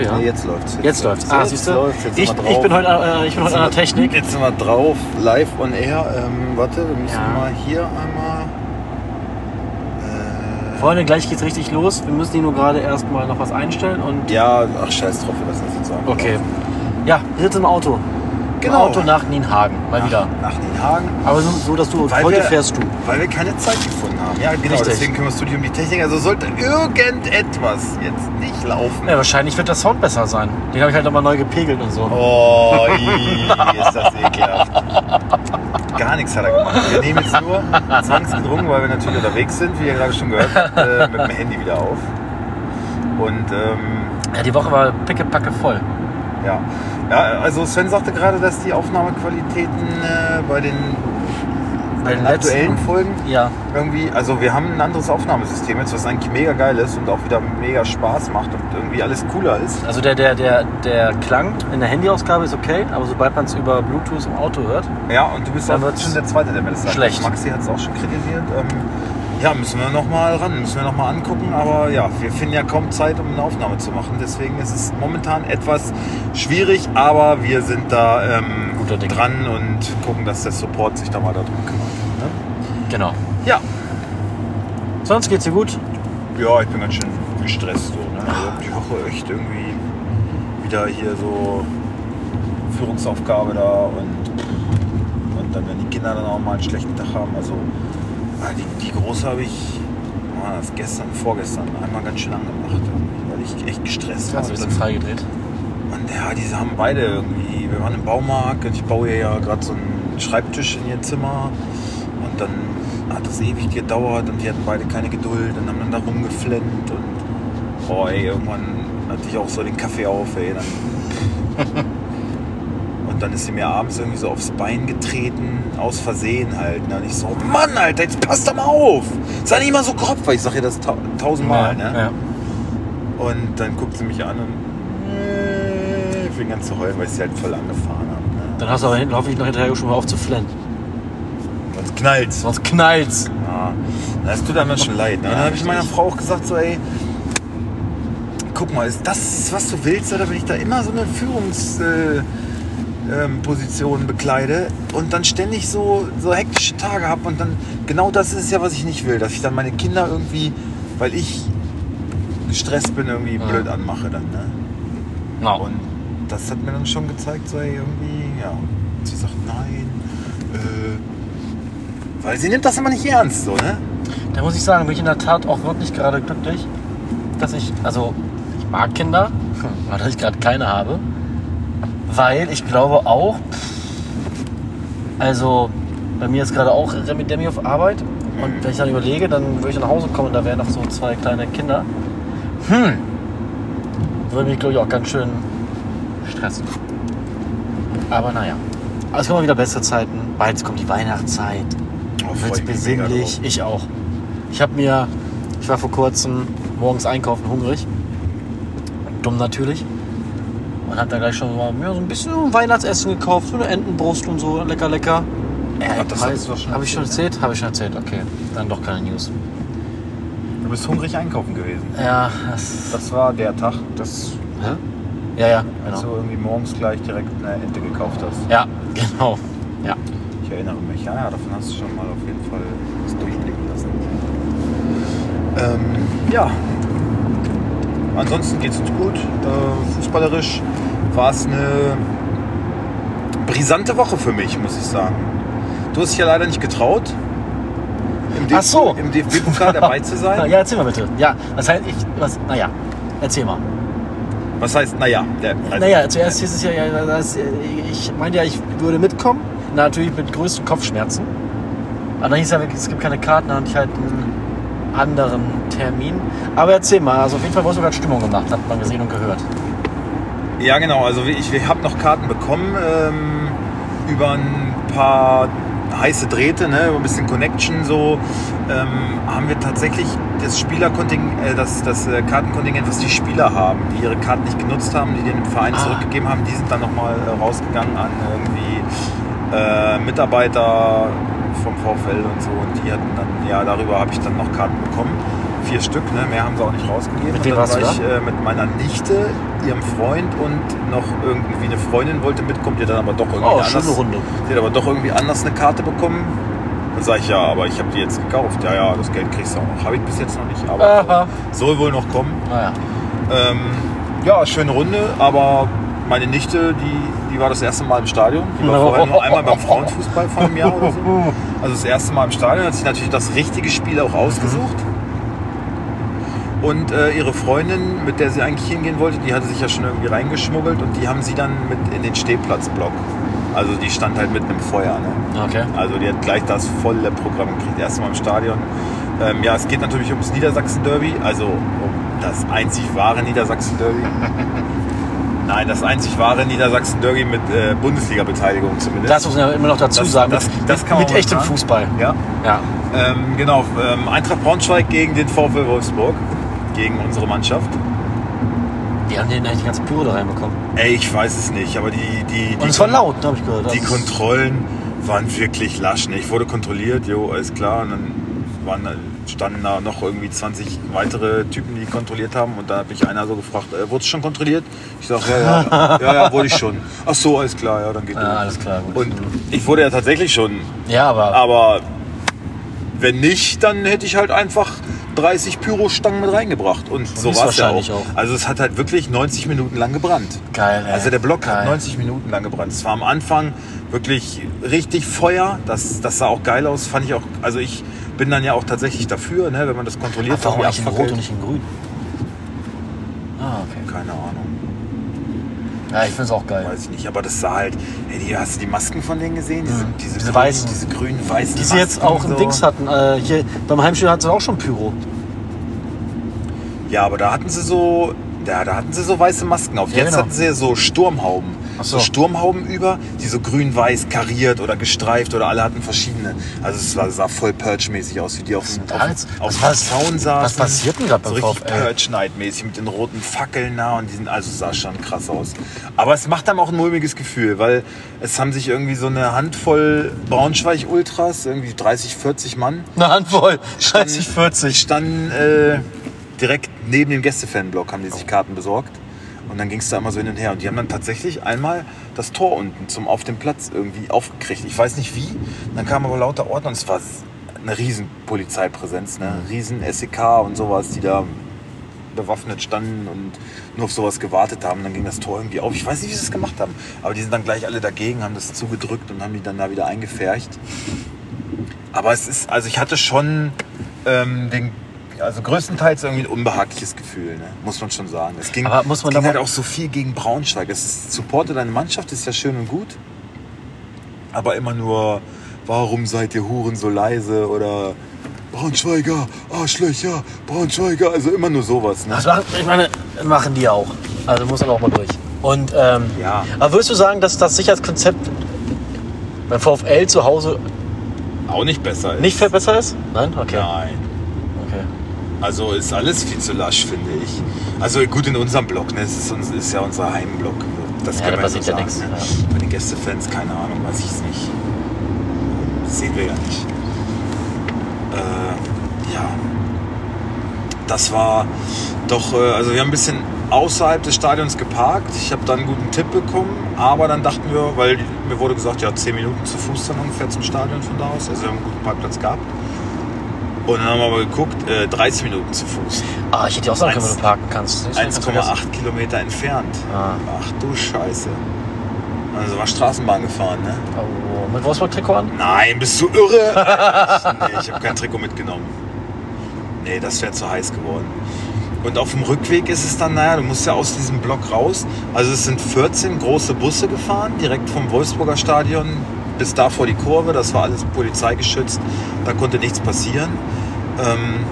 okay, ja. Nee, jetzt läuft's. Jetzt läuft's. Ah, Jetzt siehst du? Jetzt Ich, ich bin heute, äh, ich bin heute an der Technik. Jetzt sind wir drauf, live on air. Ähm, warte, wir müssen Ja. mal hier einmal. Äh, Freunde, gleich geht's richtig los. Wir müssen hier nur gerade erstmal noch was einstellen und. ja, ach scheiß drauf, wir lassen das jetzt sagen. Okay. Ja, wir sitzen im Auto. Genau. Auto nach Nienhagen. Mal wieder. Nach Nienhagen. Aber so, so dass du Weil heute wir- fährst du. Weil wir keine Zeit gefunden haben. Ja, genau. Richtig. Deswegen kümmerst du dich um die Technik. Also sollte irgendetwas jetzt nicht laufen. Ja, wahrscheinlich wird der Sound besser sein. Den habe ich halt nochmal neu gepegelt und so. Oh, ii, ist das ekelhaft. Gar nichts hat er gemacht. Wir nehmen jetzt nur zwangsgedrungen, weil wir natürlich unterwegs sind, wie ihr gerade schon gehört habt, äh, mit dem Handy wieder auf. Und ähm, Ja, die Woche war pickepacke voll. Ja. ja, also Sven sagte gerade, dass die Aufnahmequalitäten äh, bei den, Bei den aktuellen Folgen Ja. irgendwie, also wir haben ein anderes Aufnahmesystem jetzt, was eigentlich mega geil ist und auch wieder mega Spaß macht und irgendwie alles cooler ist. Also der, der, der, der Klang in der Handyausgabe ist okay, aber sobald man es über Bluetooth im Auto hört, Ja, und du bist Dann auch schon der Zweite, der mir das sagt. schlecht. Maxi hat es auch schon kritisiert. Ähm, ja, müssen wir nochmal ran, müssen wir nochmal angucken. Aber ja, wir finden ja kaum Zeit, um eine Aufnahme zu machen. Deswegen ist es momentan etwas schwierig, aber wir sind da ähm, dran und gucken, dass der Support sich da mal darum kümmert. Ne? genau. Ja. Sonst geht's dir gut? Ja, ich bin ganz schön gestresst. So, ne? also die Woche echt irgendwie wieder hier so Führungsaufgabe da und, und dann, wenn die Kinder dann auch mal einen schlechten Tag haben. Also die, die Große habe ich ah, das gestern, vorgestern einmal ganz schön angemacht, weil ich echt gestresst war. Hast du ein bisschen freigedreht? und ja, diese haben beide irgendwie. Wir waren im Baumarkt und ich baue ja gerade so einen Schreibtisch in ihr Zimmer. Und dann hat das ewig gedauert und die hatten beide keine Geduld und haben dann da rumgeflennt. Und boah, ey, irgendwann hatte ich auch so den Kaffee auf, ey. Dann und dann ist sie mir abends irgendwie so aufs Bein getreten, aus Versehen halt. Ne? Und ich so, Mann, Alter, jetzt passt doch mal auf. Sei nicht mal so grob, weil ich sage ihr das tau tausendmal. ja, ne? ja. Und dann guckt sie mich an und äh, fing an zu heulen, weil ich sie halt voll angefahren habe. Ne? Dann hast du aber hinten hoffentlich noch hinterher schon mal auf zu flennen. Sonst knallt's. Sonst knallt's. Ja, das tut einem schon leid. Ne? Dann habe ich meiner. Frau auch gesagt, so ey, guck mal, ist das, was du willst, oder wenn ich da immer so eine Führungsposition äh, ähm, Position bekleide und dann ständig so, so hektische Tage habe und dann, genau das ist es ja, was ich nicht will, dass ich dann meine Kinder irgendwie, weil ich gestresst bin, irgendwie Ja. blöd anmache dann. Ne? Ja. Und das hat mir dann schon gezeigt, so ey, irgendwie, ja. Und sie sagt, nein, äh, weil sie nimmt das immer nicht ernst, so, ne? Da muss ich sagen, bin ich in der Tat auch wirklich gerade glücklich, dass ich, also ich mag Kinder, aber dass ich gerade keine habe, weil ich glaube auch, also bei mir ist gerade auch Remi Demi auf Arbeit und wenn ich dann überlege, dann würde ich nach Hause kommen und da wären noch so zwei kleine Kinder. Hm, würde mich glaube ich auch ganz schön stressen. Aber naja, es kommen wieder bessere Zeiten, bald kommt die Weihnachtszeit. Oh, Wird besinnlich. Ich auch. Ich habe mir, ich war vor kurzem morgens einkaufen hungrig. Dumm natürlich. Und habe dann gleich schon mal ja, so ein bisschen Weihnachtsessen gekauft. So eine Entenbrust und so. Lecker, lecker. Ach, das du doch schon Habe ich schon erzählt, erzählt? Habe ich schon erzählt. Okay. Dann doch keine News. Du bist hungrig einkaufen gewesen. Ja, das. Das war der Tag, das hä? Ja, ja, als genau. du irgendwie morgens gleich direkt eine Ente gekauft hast. Ja, genau. Ja. Ich erinnere mich, ja, ja, davon hast du schon mal auf jeden Fall was durchblicken lassen. Ähm, ja. Ansonsten geht es uns gut. Äh, fußballerisch war es eine brisante Woche für mich, muss ich sagen. Du hast dich ja leider nicht getraut, im, Ach so. im DFB-Pokal dabei zu sein. Ja, erzähl mal bitte. Ja, das heißt, ich. Was, naja, erzähl mal. Was heißt, naja, der, also, Naja, zuerst hieß es ja, ja dass, äh, ich meinte ja, ich würde mitkommen. Natürlich mit größten Kopfschmerzen. Aber dann hieß ja, es gibt keine Karten, dann hatte ich halt einen anderen Termin. Aber erzähl mal, also auf jeden Fall wurde sogar Stimmung gemacht, hat man gesehen und gehört. Ja, genau. Also ich, ich habe noch Karten bekommen ähm, über ein paar heiße Drähte, ne, über ein bisschen Connection so. Ähm, haben wir tatsächlich das Spielerkontingent, äh, das, das äh, Kartenkontingent, was die Spieler haben, die ihre Karten nicht genutzt haben, die den Verein Ah. zurückgegeben haben, die sind dann nochmal äh, rausgegangen an irgendwie äh, Mitarbeiter vom VfL und so. Und die hatten dann, ja, darüber habe ich dann noch Karten bekommen. Vier Stück, ne? mehr haben sie auch nicht rausgegeben. Mit wem dann warst war ich äh, mit meiner Nichte ihrem Freund und noch irgendwie eine Freundin wollte mitkommen, die dann aber doch irgendwie Oh, anders, schöne Runde. die hat aber doch irgendwie anders eine Karte bekommen. Dann sage ich, ja, aber ich habe die jetzt gekauft. Ja, ja, das Geld kriegst du auch noch. Habe ich bis jetzt noch nicht, aber Aha. soll wohl noch kommen. Naja. Ähm, ja, schöne Runde, aber meine Nichte, die, die war das erste Mal im Stadion. Die war vorher nur einmal beim Frauenfußball vor einem Jahr oder so. Also das erste Mal im Stadion, hat sich natürlich das richtige Spiel auch ausgesucht. Und äh, ihre Freundin, mit der sie eigentlich hingehen wollte, die hatte sich ja schon irgendwie reingeschmuggelt und die haben sie dann mit in den Stehplatzblock. Also die stand halt mitten im Feuer. Ne? Okay. Also die hat gleich das volle Programm gekriegt. Erst mal im Stadion. Ähm, ja, es geht natürlich ums Niedersachsen-Derby, also um das einzig wahre Niedersachsen-Derby. Nein, das einzig wahre Niedersachsen-Derby mit äh, Bundesliga-Beteiligung zumindest. Das muss man ja immer noch dazu Das- sagen. das- mit das mit mal echtem sagen. Fußball. ja. Ja. Ähm, genau, ähm, Eintracht Braunschweig gegen den VfL Wolfsburg. Gegen unsere Mannschaft. Die haben den eigentlich die ganze Pyro da reinbekommen. Ey, ich weiß es nicht, aber die, die, die Und es war laut, habe ich gehört. Die Kontrollen waren wirklich lasch. Ne? Ich wurde kontrolliert, jo, alles klar. Und dann waren, da- standen da noch irgendwie 20 weitere Typen, die kontrolliert haben. Und da hat mich einer so gefragt, äh, wurde es schon kontrolliert? Ich sag, ja, ja, ja, ja, wurde ich schon. Ach so, alles klar, ja, dann geht Ja, alles klar. Gut. Und ich wurde ja tatsächlich schon. ja, aber Aber wenn nicht, dann hätte ich halt einfach 30 Pyrostangen mit reingebracht. Und so ist war es ja auch. auch. Also es hat halt wirklich 90 Minuten lang gebrannt. geil. Ey. Also der Block hat Geil. 90 Minuten lang gebrannt. Es war am Anfang wirklich richtig Feuer. Das, das sah auch geil aus. Fand ich auch. Also ich bin dann ja auch tatsächlich dafür, ne, wenn man das kontrolliert. Ach, warum eigentlich in. Rot und nicht in Grün? Ah, okay. Keine Ahnung, Ja, ich finde es auch geil. weiß ich nicht. Aber das sah halt. Ey, die, hast du die Masken von denen gesehen? Diese, Mhm. diese, Diese grünen, weißen. Diese grünen, weißen Die sie jetzt Masken auch im so. Dings hatten. Äh, hier beim Heimspiel hatten sie auch schon Pyro. Ja, aber da hatten sie so. Ja, da hatten sie so weiße Masken auf. Ja, Jetzt genau. hatten sie ja so Sturmhauben. So. so Sturmhauben über, die so grün-weiß kariert oder gestreift oder alle hatten verschiedene. Also es war, sah voll Purge-mäßig aus, wie die auf dem, da Zaun saßen. was passiert denn beim So richtig? Purge-Night-mäßig mit den roten Fackeln da und die sind, also es sah schon krass aus. Aber es macht einem auch ein mulmiges Gefühl, weil es haben sich irgendwie so eine Handvoll Braunschweig-Ultras, irgendwie 30, 40 Mann, Eine Handvoll. Standen- 30, 40. standen äh, direkt neben dem Gästefanblock, haben die sich Karten besorgt. Und dann ging es da immer so hin und her. Und die haben dann tatsächlich einmal das Tor unten zum auf dem Platz irgendwie aufgekriegt. Ich weiß nicht wie. Dann kamen aber lauter Ordner und es war eine riesen Polizeipräsenz, ne? riesen SEK und sowas, die da bewaffnet standen und nur auf sowas gewartet haben. Dann ging das Tor irgendwie auf. Ich weiß nicht, wie sie es gemacht haben. Aber die sind dann gleich alle dagegen, haben das zugedrückt und haben die dann da wieder eingefärcht. Aber es ist, also ich hatte schon ähm, den, also größtenteils irgendwie ein unbehagliches Gefühl, ne? muss man schon sagen. Es ging, Aber muss man es ging halt auch so viel gegen Braunschweig. Es ist, supporte deine Mannschaft ist ja schön und gut, aber immer nur, warum seid ihr Huren so leise oder Braunschweiger, Arschlöcher, Braunschweiger, also immer nur sowas. Ne? Das machen, ich meine, machen die auch. Also muss man auch mal durch. Und, ähm, Ja. aber würdest du sagen, dass das Sicherheitskonzept beim VfL zu Hause Auch nicht besser ist. nicht viel besser ist? Nein? Okay. Nein. Also ist alles viel zu lasch, finde ich. Also gut in unserem Block, ne? Es ist, uns- ist ja unser Heimblock. Das Ja, kann man so ja sagen. nichts, Ne? Bei den Gästefans, keine Ahnung, weiß ich es nicht. Das sehen wir ja nicht. Äh, ja. Das war doch, äh, also wir haben ein bisschen außerhalb des Stadions geparkt. Ich habe dann einen guten Tipp bekommen, aber dann dachten wir, weil mir wurde gesagt, ja, 10 Minuten zu Fuß dann ungefähr zum Stadion von da aus. Also wir haben einen guten Parkplatz gehabt. Und dann haben wir aber geguckt, äh, 30 Minuten zu Fuß. Ah, ich hätte auch sagen können, wo du parken kannst. Das ist ganz vergessen. 1,8 Kilometer entfernt. Ah. Ach du Scheiße. Also war Straßenbahn gefahren, ne? Oh, mit Wolfsburg-Trikot an? Nein, bist du irre? nee, ich habe kein Trikot mitgenommen. Nee, das wäre zu heiß geworden. Und auf dem Rückweg ist es dann, naja, du musst ja aus diesem Block raus. Also es sind 14 große Busse gefahren, direkt vom Wolfsburger Stadion bis da vor die Kurve. Das war alles polizeigeschützt. Da konnte nichts passieren. Ähm,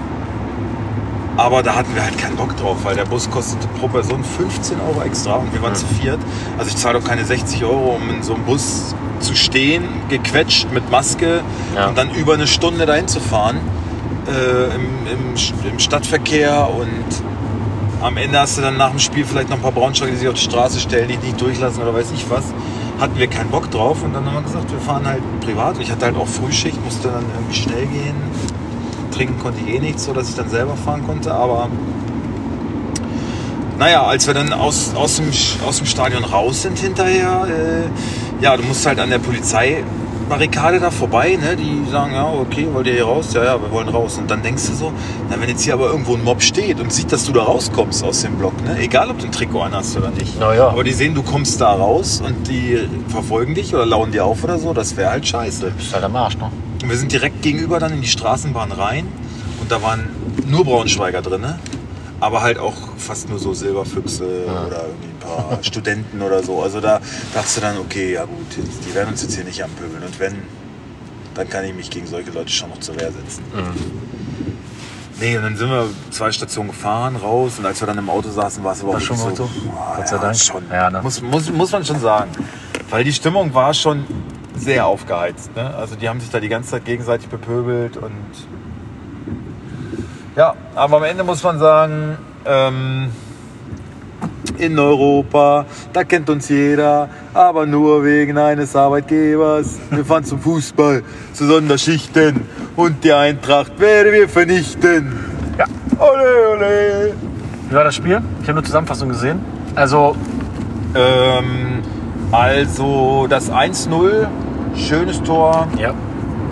aber da hatten wir halt keinen Bock drauf, weil der Bus kostete pro Person 15 Euro extra und wir waren zu viert. Also ich zahle doch keine 60 Euro, um in so einem Bus zu stehen, gequetscht mit Maske Ja. und dann über eine Stunde dahin zu fahren äh, im, im, im Stadtverkehr und am Ende hast du dann nach dem Spiel vielleicht noch ein paar Braunschweiger, die sich auf die Straße stellen, die nicht durchlassen oder weiß ich was. Hatten wir keinen Bock drauf und dann haben wir gesagt, wir fahren halt privat. Ich hatte halt auch Frühschicht, musste dann irgendwie schnell gehen. Trinken konnte ich eh nichts, so dass ich dann selber fahren konnte. Aber naja, als wir dann aus, aus, dem, aus dem Stadion raus sind hinterher, äh, ja, du musst halt an der Polizeibarrikade da vorbei, ne? Die sagen, ja, okay, wollt ihr hier raus? Ja, ja, wir wollen raus. Und dann denkst du so, na, wenn jetzt hier aber irgendwo ein Mob steht und sieht, dass du da rauskommst aus dem Block, ne? Egal, ob du ein Trikot anhast oder nicht. Na ja. Aber die sehen, du kommst da raus und die verfolgen dich oder lauen dir auf oder so, das wäre halt scheiße. Bist halt am Arsch, ne? Und wir sind direkt gegenüber dann in die Straßenbahn rein und da waren nur Braunschweiger drin, aber halt auch fast nur so Silberfüchse oder irgendwie ein paar Studenten oder so. Also da dachtest du dann, okay, ja gut, die werden uns jetzt hier nicht anpöbeln und wenn, dann kann ich mich gegen solche Leute schon noch zur Wehr setzen. Nee, und dann sind wir zwei Stationen gefahren, raus und als wir dann im Auto saßen, war es aber auch schon so. so? boah, Gott sei ja, Dank. Schon. Ja, ne? muss, muss, muss man schon sagen. Weil die Stimmung war schon sehr aufgeheizt. Ne? Also die haben sich da die ganze Zeit gegenseitig bepöbelt und ja, aber am Ende muss man sagen, ähm, in Europa, da kennt uns jeder, aber nur wegen eines Arbeitgebers. Wir fahren zum Fußball, zu Sonderschichten und die Eintracht werden wir vernichten. Ja. Ole, ole. Wie war das Spiel? Ich habe nur Zusammenfassung gesehen. Also, Ähm, also das 1-0, schönes Tor, ja.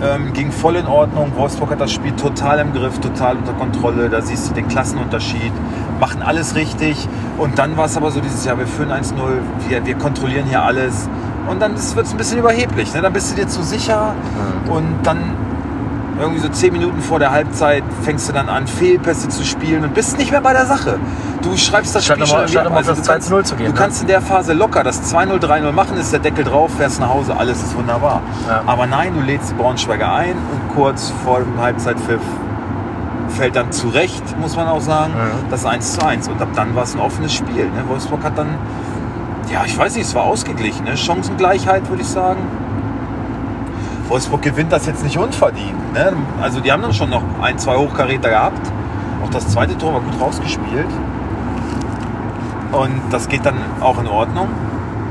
Ähm, ging voll in Ordnung. Wolfsburg hat das Spiel total im Griff, total unter Kontrolle. Da siehst du den Klassenunterschied, machen alles richtig. Und dann war es aber so dieses Jahr, wir führen 1-0, wir, wir kontrollieren hier alles. Und dann wird es ein bisschen überheblich. Ne? Dann bist du dir zu sicher und dann irgendwie so zehn Minuten vor der Halbzeit fängst du dann an, Fehlpässe zu spielen und bist nicht mehr bei der Sache. Du schreibst das Statt Spiel nochmal- schon auf du das kannst, 2-0 zu gehen, du ne? kannst in der Phase locker das 2-0, 3-0 machen, ist der Deckel drauf, fährst nach Hause, alles ist wunderbar. Ja. Aber nein, du lädst die Braunschweiger ein und kurz vor dem Halbzeitpfiff fällt dann zurecht, muss man auch sagen, Mhm. das 1 zu 1. Und ab dann war es ein offenes Spiel. Ne? Wolfsburg hat dann, ja, ich weiß nicht, es war ausgeglichen. Ne? Chancengleichheit, würde ich sagen. Wolfsburg gewinnt das jetzt nicht unverdient. Ne? Also die haben dann schon noch ein, zwei Hochkaräter gehabt. Auch das zweite Tor war gut rausgespielt. Und das geht dann auch in Ordnung.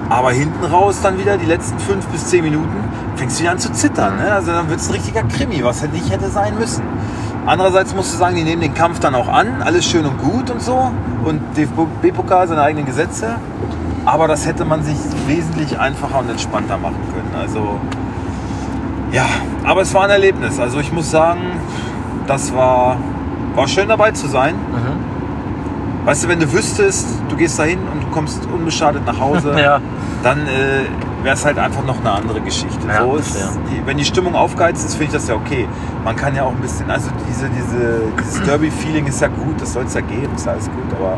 Aber hinten raus dann wieder, die letzten fünf bis zehn Minuten, fängst du wieder an zu zittern. Ne? Also dann wird es ein richtiger Krimi, was halt nicht hätte sein müssen. Andererseits musst du sagen, die nehmen den Kampf dann auch an, alles schön und gut und so. Und DFB-Pokal seine eigenen Gesetze. Aber das hätte man sich wesentlich einfacher und entspannter machen können. Also ja, aber es war ein Erlebnis. Also ich muss sagen, das war, war schön dabei zu sein. Mhm. Weißt du, wenn du wüsstest, du gehst dahin und du kommst unbeschadet nach Hause, Ja. dann äh, wäre es halt einfach noch eine andere Geschichte. Ja, so ist, verstehe. die, wenn die Stimmung aufgeheizt ist, finde ich das ja okay. Man kann ja auch ein bisschen, also diese, diese, dieses Derby-Feeling ist ja gut, das soll es ja geben, ist ja alles gut, aber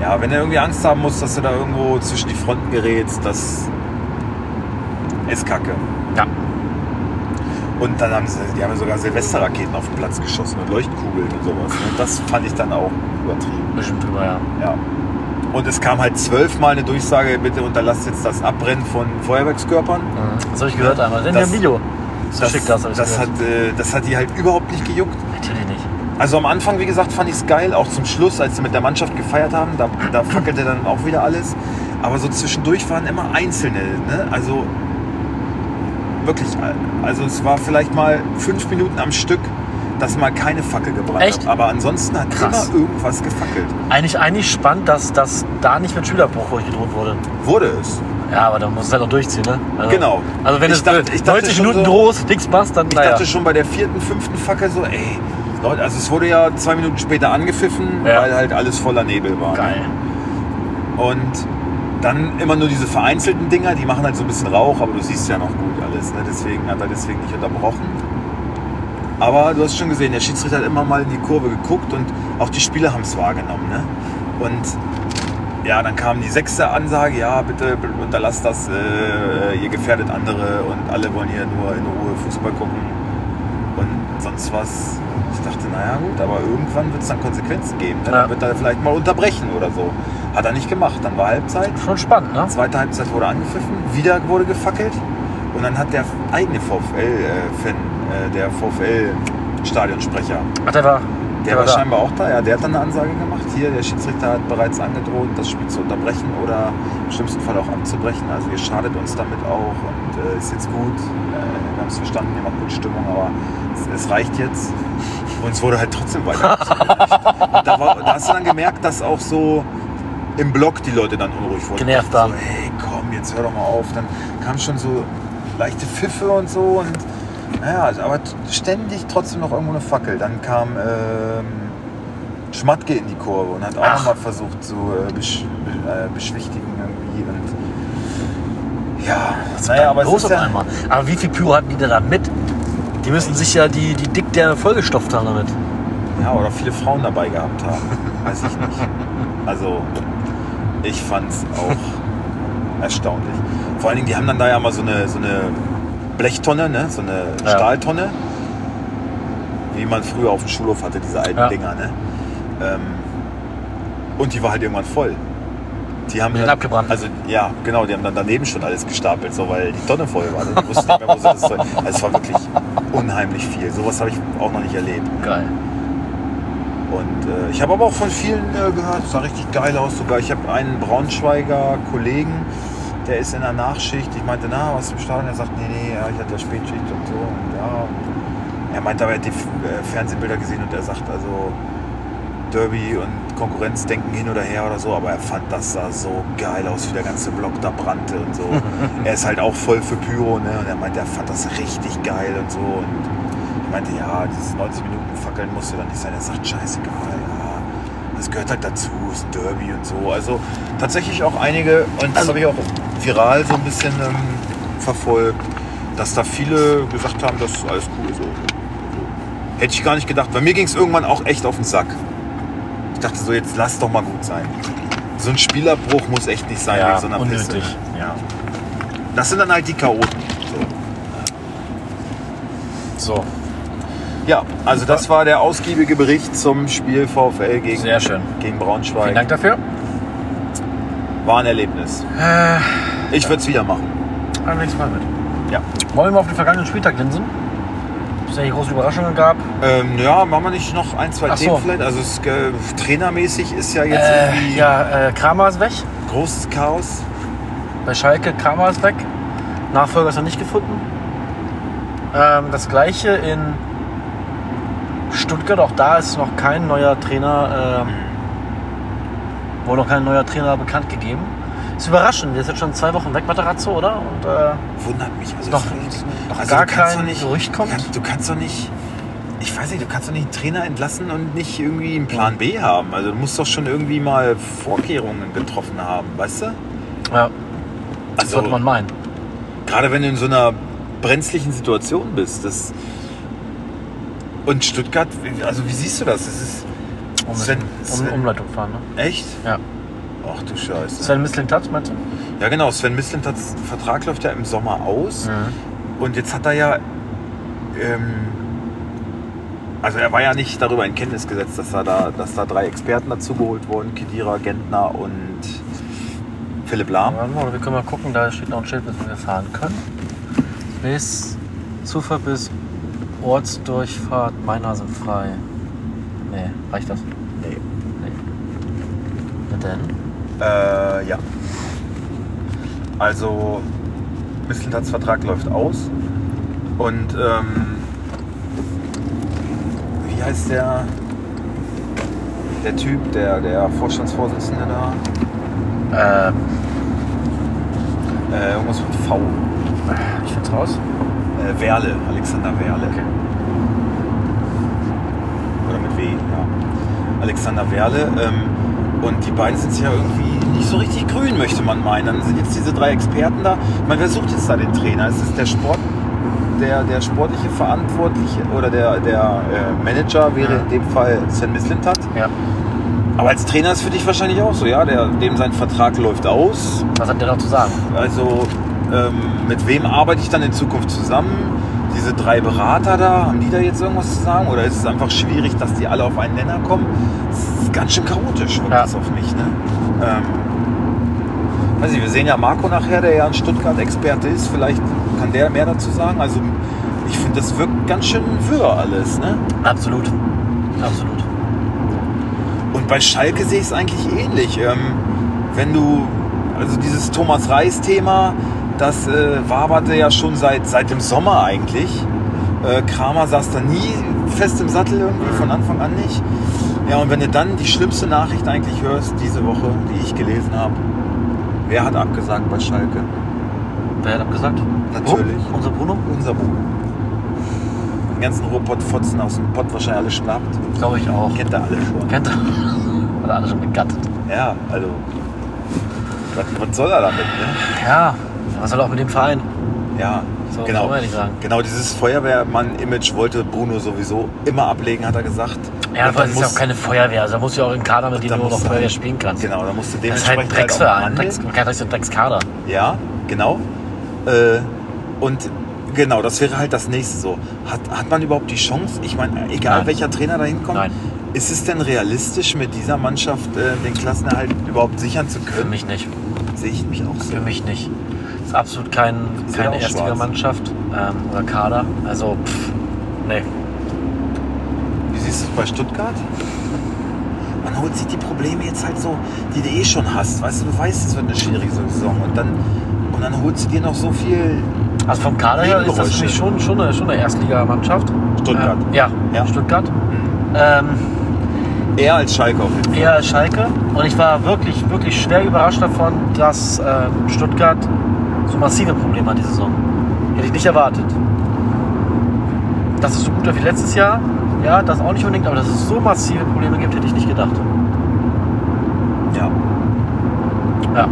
ja, wenn du irgendwie Angst haben musst, dass du da irgendwo zwischen die Fronten gerätst, das ist kacke. Und dann haben sie, die haben sogar Silvesterraketen auf den Platz geschossen und Leuchtkugeln und sowas. Ne? Das fand ich dann auch übertrieben. Bestimmt drüber, ja. Ja. Und es kam halt zwölfmal eine Durchsage, bitte unterlasst jetzt das Abbrennen von Feuerwerkskörpern. Mhm. Das habe ich gehört einmal. In Das- dem Video. So Das, schick das, das, gehört. hat, äh, das hat die halt überhaupt nicht gejuckt. Natürlich nicht. Also am Anfang, wie gesagt, fand ich es geil, auch zum Schluss, als sie mit der Mannschaft gefeiert haben, da, da fackelte dann auch wieder alles. Aber so zwischendurch waren immer Einzelne. Ne? Also wirklich, also es war vielleicht mal fünf Minuten am Stück, dass mal keine Fackel gebrannt Echt? hat. Aber ansonsten hat Krass. immer irgendwas gefackelt. Eigentlich, eigentlich spannend, dass, dass da nicht mit Schülerbruch gedroht wurde. Wurde es. Ja, aber dann muss es halt auch durchziehen, ne? Also, Genau. Also wenn Ich es dachte- ich dachte 90 schon Minuten so- groß nichts machst, dann Ich naja. dachte schon bei der vierten, fünften Fackel so, ey, Leute, also es wurde ja zwei Minuten später angepfiffen, Ja. weil halt alles voller Nebel war. Geil. Und dann immer nur diese vereinzelten Dinger, die machen halt so ein bisschen Rauch, aber du siehst ja noch gut alles. Ne? Deswegen hat er deswegen nicht unterbrochen. Aber du hast schon gesehen, der Schiedsrichter hat immer mal in die Kurve geguckt und auch die Spieler haben es wahrgenommen. Ne? Und ja, dann kam die sechste Ansage, ja, bitte unterlasst das, äh, ihr gefährdet andere und alle wollen hier nur in Ruhe Fußball gucken und sonst was. Ich dachte, naja gut, aber irgendwann wird es dann Konsequenzen geben. Ne? Dann wird er vielleicht mal unterbrechen oder so. Hat er nicht gemacht. Dann war Halbzeit. Schon spannend, ne? Zweite Halbzeit wurde angepfiffen, wieder wurde gefackelt und dann hat der eigene VfL-Fan, äh, der VfL-Stadionsprecher, Ach, der war, der war da. scheinbar auch da, ja, der hat dann eine Ansage gemacht. Hier, der Schiedsrichter hat bereits angedroht, das Spiel zu unterbrechen oder im schlimmsten Fall auch abzubrechen. Also ihr schadet uns damit auch und äh, ist jetzt gut. Äh, wir haben es verstanden, ihr macht gute Stimmung, aber es, es reicht jetzt. Und es wurde halt trotzdem weiter. da, war, da hast du dann gemerkt, dass auch so im Block die Leute dann unruhig wurden. Genervt so, waren. hey, komm, jetzt hör doch mal auf. Dann kam schon so leichte Pfiffe und so. Und naja, also, aber ständig trotzdem noch irgendwo eine Fackel. Dann kam ähm, Schmatke in die Kurve und hat auch nochmal versucht zu äh, besch be äh, beschwichtigen irgendwie. Und ja, naja, aber es Groß ist auf ja, einmal. Aber wie viel Pyro hatten die denn da mit? Die müssen sich ja die, die Dick der vollgestopft haben damit. Ja, oder viele Frauen dabei gehabt haben. Weiß ich nicht. Also, ich fand's auch erstaunlich. Vor allen Dingen, die haben dann da ja mal so eine, so eine Blechtonne, ne? so eine Ja. Stahltonne, wie man früher auf dem Schulhof hatte, diese alten Ja. Dinger. Ne? Ähm, und die war halt irgendwann voll. Die haben dann, abgebrannten. Also ja, genau, die haben dann daneben schon alles gestapelt, so weil die Tonne voll war. Die wussten nicht mehr, wo sie das Zeug. Also es war wirklich unheimlich viel. Sowas habe ich auch noch nicht erlebt. Geil. Und äh, ich habe aber auch von vielen äh, gehört, es sah richtig geil aus sogar. Ich habe einen Braunschweiger Kollegen, der ist in der Nachschicht. Ich meinte, na, was im Stadion? Er sagt, nee, nee, ja, ich hatte ja Spätschicht und so. Und ja, er meinte aber, er hat die äh, Fernsehbilder gesehen und er sagt, also Derby und Konkurrenz denken hin oder her oder so, aber er fand, das sah so geil aus, wie der ganze Block da brannte und so. er ist halt auch voll für Pyro, ne? Und er meinte, er fand das richtig geil und so. Und meinte, ja, dieses 90 Minuten Fackeln musste dann nicht sein. Er sagt, scheißegal, ja. Das gehört halt dazu, ist ein Derby und so. Also tatsächlich auch einige, und das Also- habe ich auch viral so ein bisschen ähm, verfolgt, dass da viele gesagt haben, das ist alles cool so. Hätte ich gar nicht gedacht. Bei mir ging es irgendwann auch echt auf den Sack. Ich dachte so, jetzt lass doch mal gut sein. So ein Spielabbruch muss echt nicht sein Ja, so einer unnötig. ne? Ja. Das sind dann halt die Chaoten. So. So, Ja, also das war der ausgiebige Bericht zum Spiel VfL gegen, sehr schön. gegen Braunschweig. Vielen Dank dafür. War ein Erlebnis. Äh, Ich würde es wieder machen. beim nächsten Mal mit. Ja. Wollen wir mal auf den vergangenen Spieltag linsen? Ob es da große Überraschungen gab? Ähm, ja, machen wir nicht noch ein, zwei Ach so. Themen vielleicht? Also es, äh, trainermäßig ist ja jetzt Äh, irgendwie ja, äh, Kramer ist weg. großes Chaos. Bei Schalke, Kramer ist weg. Nachfolger ist noch nicht gefunden. Ähm, das gleiche in Stuttgart, auch da ist noch kein neuer Trainer, ähm, wohl noch kein neuer Trainer bekannt gegeben. Ist überraschend, der ist jetzt schon zwei Wochen weg, Materazzo, oder? Und äh, Wundert mich. Also noch, noch also gar kannst kein nicht- Gerücht kommt. Ja, du kannst doch nicht. Ich weiß nicht, du kannst doch nicht einen Trainer entlassen und nicht irgendwie einen Plan B haben. Also du musst doch schon irgendwie mal Vorkehrungen getroffen haben, weißt du? Ja, das Also sollte man meinen. gerade wenn du in so einer brenzlichen Situation bist. Das und Stuttgart, also wie siehst du das? Das ist Um, Sven- um Sven- Umleitung fahren, ne? echt? Ja. Ach du Scheiße. Sven Mislintat, meinst du? Ja genau, Sven Mislintats Vertrag läuft ja im Sommer aus. Und jetzt hat er ja. Ähm, also er war ja nicht darüber in Kenntnis gesetzt, dass, er da, dass da drei Experten dazugeholt wurden: Kedira, Gentner und Philipp Lahm. Mal, wir können mal gucken, da steht noch ein Schild, bis wir fahren können. Bis Zufahrt bis Ortsdurchfahrt, meiner sind frei. Nee, reicht das? Nee. Nee. Na denn? Äh, ja. Also Vertrag läuft aus. Und ähm, wie heißt der, der Typ, der, der Vorstandsvorsitzende da? Äh, Äh, irgendwas mit V. ich find's raus. Äh, Werle, Alexander Werle. Okay. Oder mit W, ja. Alexander Werle. Ähm, und die beiden sind sich ja irgendwie nicht so richtig grün, möchte man meinen. Dann sind jetzt diese drei Experten da. Ich meine, wer sucht jetzt da den Trainer? Ist es der Sport, der, der sportliche Verantwortliche oder der, der äh, Manager wäre in dem Fall Sven Mislintat. Ja. Aber als Trainer ist für dich wahrscheinlich auch so, ja? Der, dem sein Vertrag läuft aus. Was hat der noch zu sagen? Also ähm, mit wem arbeite ich dann in Zukunft zusammen? Diese drei Berater da, haben die da jetzt irgendwas zu sagen? Oder ist es einfach schwierig, dass die alle auf einen Nenner kommen? Es ist ganz schön chaotisch, wirkt Ja. das auf mich. Ne? Ähm, weiß ich, wir sehen ja Marco nachher, der ja ein Stuttgart-Experte ist. Vielleicht kann der mehr dazu sagen. Also ich finde, das wirkt ganz schön wirr alles. Ne? Absolut. Absolut. Und bei Schalke sehe ich es eigentlich ähnlich. Ähm, wenn du, also dieses Thomas Reis-Thema, das äh, waberte ja schon seit, seit dem Sommer eigentlich. Äh, Kramer saß da nie fest im Sattel irgendwie, von Anfang an nicht. Ja, und wenn du dann die schlimmste Nachricht eigentlich hörst, diese Woche, die ich gelesen habe, wer hat abgesagt bei Schalke? Wer hat abgesagt? Natürlich. Oh, unser Bruno? Unser Bruder. Den ganzen Ruhrpott-Fotzen aus dem Pott wahrscheinlich alle schnappt. Glaube ich auch. Kennt er alle schon. Kennt er? Hat er alle schon begattet. Ja, also. Was, was soll er damit, ne? Ja, was soll auch mit dem Verein? Ja, So, genau. kann man ja nicht sagen. Genau, dieses Feuerwehrmann-Image wollte Bruno sowieso immer ablegen, hat er gesagt. Ja, aber es ist ja auch keine Feuerwehr. Also da musst du ja auch einen Kader, mit dem du noch Feuerwehr halt- spielen kannst. Genau, da musst du Das ist halt ein dementsprechend halt Drecksverein. handeln. Drecks, Dreckskader. Ja, genau. Äh, und genau, das wäre halt das nächste so. Hat, hat man überhaupt die Chance? Ich meine, egal Nein. welcher Trainer da hinkommt, Nein. ist es denn realistisch, mit dieser Mannschaft äh, den Klassenerhalt überhaupt sichern zu Für können? mich nicht. Sehe ich mich auch so. Für mich nicht. Ist absolut kein, keine Erstligamannschaft ähm, oder Kader. Also, pff, nee. Wie siehst du es bei Stuttgart? Man holt sich die Probleme jetzt halt so, die du eh schon hast. Weißt du, du weißt, es wird eine schwierige Saison. Und dann, und dann holst du dir noch so viel. Also vom Kader her ist das für mich schon, schon eine, schon eine Erstligamannschaft. Stuttgart. Ähm, ja, Ja. Stuttgart. Ähm, Eher als Schalke auf jeden Fall. eher als Schalke. Und ich war wirklich, wirklich schwer überrascht davon, dass ähm, Stuttgart so massive Probleme hat die Saison. Hätte ich nicht erwartet. Dass es so gut war wie letztes Jahr, ja, das auch nicht unbedingt, aber dass es so massive Probleme gibt, hätte ich nicht gedacht. Ja. Ja,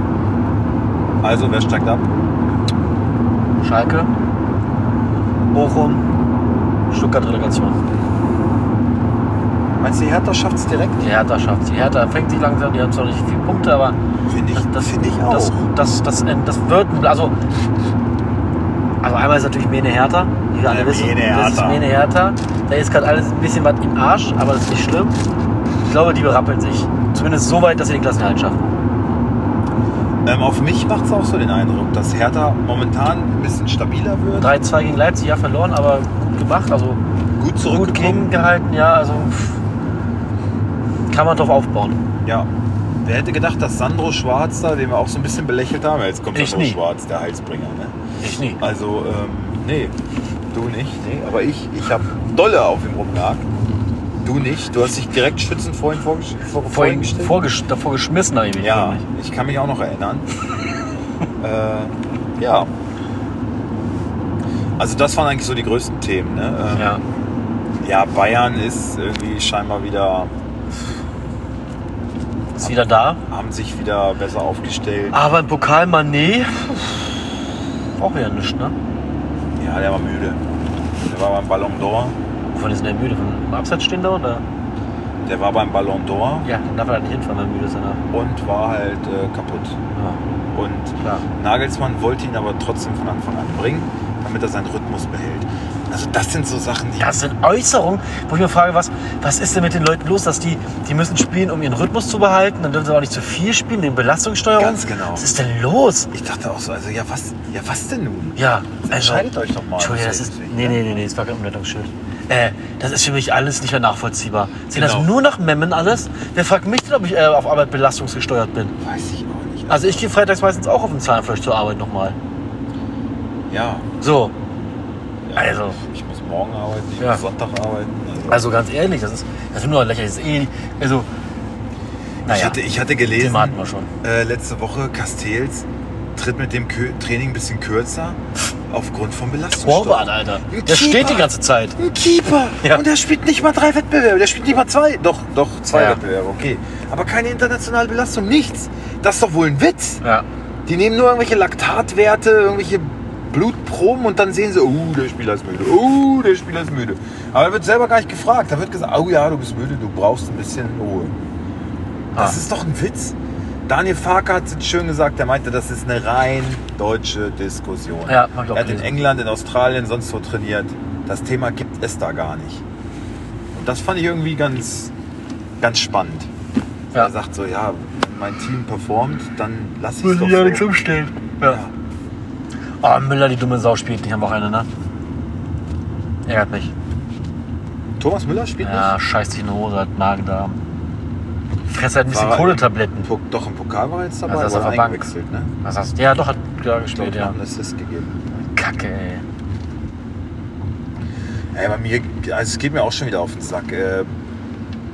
Also, wer steigt ab? Schalke, Bochum, Stuttgart-Relegation. Meinst du, die Hertha schafft es direkt? Die Hertha schafft Die Hertha fängt sich langsam, die haben zwar nicht viele Punkte, aber Finde ich, das, finde ich auch. das, das, das, das wird, also, also einmal ist natürlich Mene Hertha, wie wir alle Ja, wissen. Mene Das ist Hertha. Mene Hertha. Da ist gerade alles ein bisschen was im Arsch, aber das ist nicht schlimm. Ich glaube, die berappeln sich. Zumindest so weit, dass sie den Klassenerhalt schaffen. ähm, auf mich macht es auch so den Eindruck, dass Hertha momentan ein bisschen stabiler wird. 3-2 gegen Leipzig, ja verloren, aber gut gemacht. Also Gut gut zurückgekommen. gegengehalten, ja. Also pff, kann man drauf aufbauen. Ja. Wer hätte gedacht, dass Sandro Schwarz da, den wir auch so ein bisschen belächelt haben, jetzt kommt Ich Sandro nie. Schwarz, der Heilsbringer. Ne? Ich nie. Also, ähm, nee, du nicht, nee, aber ich, ich habe dolle auf ihm rumgehakt. Du nicht, du hast dich direkt schützend vor ihn vorgesch- vor, Vorhin gestellt. vorgesch davor geschmissen habe ich mich. ja, ich kann mich auch noch erinnern. äh, ja. Also das waren eigentlich so die größten Themen. Ne? Ähm, ja. ja, Bayern ist irgendwie scheinbar wieder, Ist wieder da. haben sich wieder besser aufgestellt. Aber im Pokal Mané auch wieder nichts, ne? Ja, der war müde. Der war beim Ballon d'Or. Wovon ist denn der müde? Vom Abseits stehen da oder? Der war beim Ballon d'Or Ja, dann darf er halt nicht hinfahren, wenn er müde ist und war halt äh, kaputt. Ja, Und klar. Nagelsmann wollte ihn aber trotzdem von Anfang an bringen, damit er seinen Rhythmus behält. Also das sind so Sachen, die... Das sind Äußerungen, wo ich mir frage, was, was ist denn mit den Leuten los, dass die, die müssen spielen, um ihren Rhythmus zu behalten, dann dürfen sie auch nicht zu viel spielen, wegen Belastungssteuerung. Ganz genau. Was ist denn los? Ich dachte auch so, also ja was, ja was denn nun? Ja, also, Entscheidet euch doch mal. Entschuldigung, das ist, Deswegen, nee, ja. nee, nee, nee, das war kein Umleitungsschild. Äh, das ist für mich alles nicht mehr nachvollziehbar. Das Genau. nur nach Memmen alles? Wer fragt mich denn, ob ich äh, auf Arbeit belastungsgesteuert bin? Weiß ich auch nicht. Also ich gehe freitags meistens auch auf den Zahnfleisch zur Arbeit nochmal. Ja. So. Also. Ich muss morgen arbeiten, ich Ja. muss Sonntag arbeiten. Also, also ganz ehrlich, das ist, das ist nur lächerlich. Das ist eh, also, ich, naja, hatte, ich hatte gelesen, äh, letzte Woche, Castells tritt mit dem Kö Training ein bisschen kürzer aufgrund von Belastungssteuerung. Torwart, Alter. Ein Der steht die Keeper. ganze Zeit. Ein Keeper. Ja. Und der spielt nicht mal drei Wettbewerbe. Der spielt nicht mal zwei. Doch, doch, zwei Ja. Wettbewerbe, okay. Aber keine internationale Belastung, nichts. Das ist doch wohl ein Witz. Ja. Die nehmen nur irgendwelche Laktatwerte, irgendwelche Blutproben und dann sehen sie, oh, der Spieler ist müde. Oh, der Spieler ist müde. Aber er wird selber gar nicht gefragt. Da wird gesagt, oh ja, du bist müde, du brauchst ein bisschen Ruhe. Das Ah. ist doch ein Witz. Daniel Farker hat es schön gesagt, er meinte, das ist eine rein deutsche Diskussion. Ja, er hat in. England, in Australien, sonst wo trainiert. Das Thema gibt es da gar nicht. Und das fand ich irgendwie ganz, ganz spannend. Ja. Er sagt so, ja, wenn mein Team performt, dann lass ich es doch ich ja nichts so. umstellen. Ja. Ja. Oh, Müller, die dumme Sau, spielt nicht am Wochenende, ne? Ärgert mich. Thomas Müller spielt Ja, scheißt sich in die Hose, hat Magen-Darm. Fress halt ein nicht? bisschen War er Kohletabletten. Doch, im Pokal war er jetzt dabei, Also, aber ist auf der er Bank. eingewechselt, ne? Was hast du? Ja, doch, hat klar Ich glaube, gespielt, ja. ja. einen Assist gegeben. Kacke, ey. Ey, bei mir, also es geht mir auch schon wieder auf den Sack. Äh,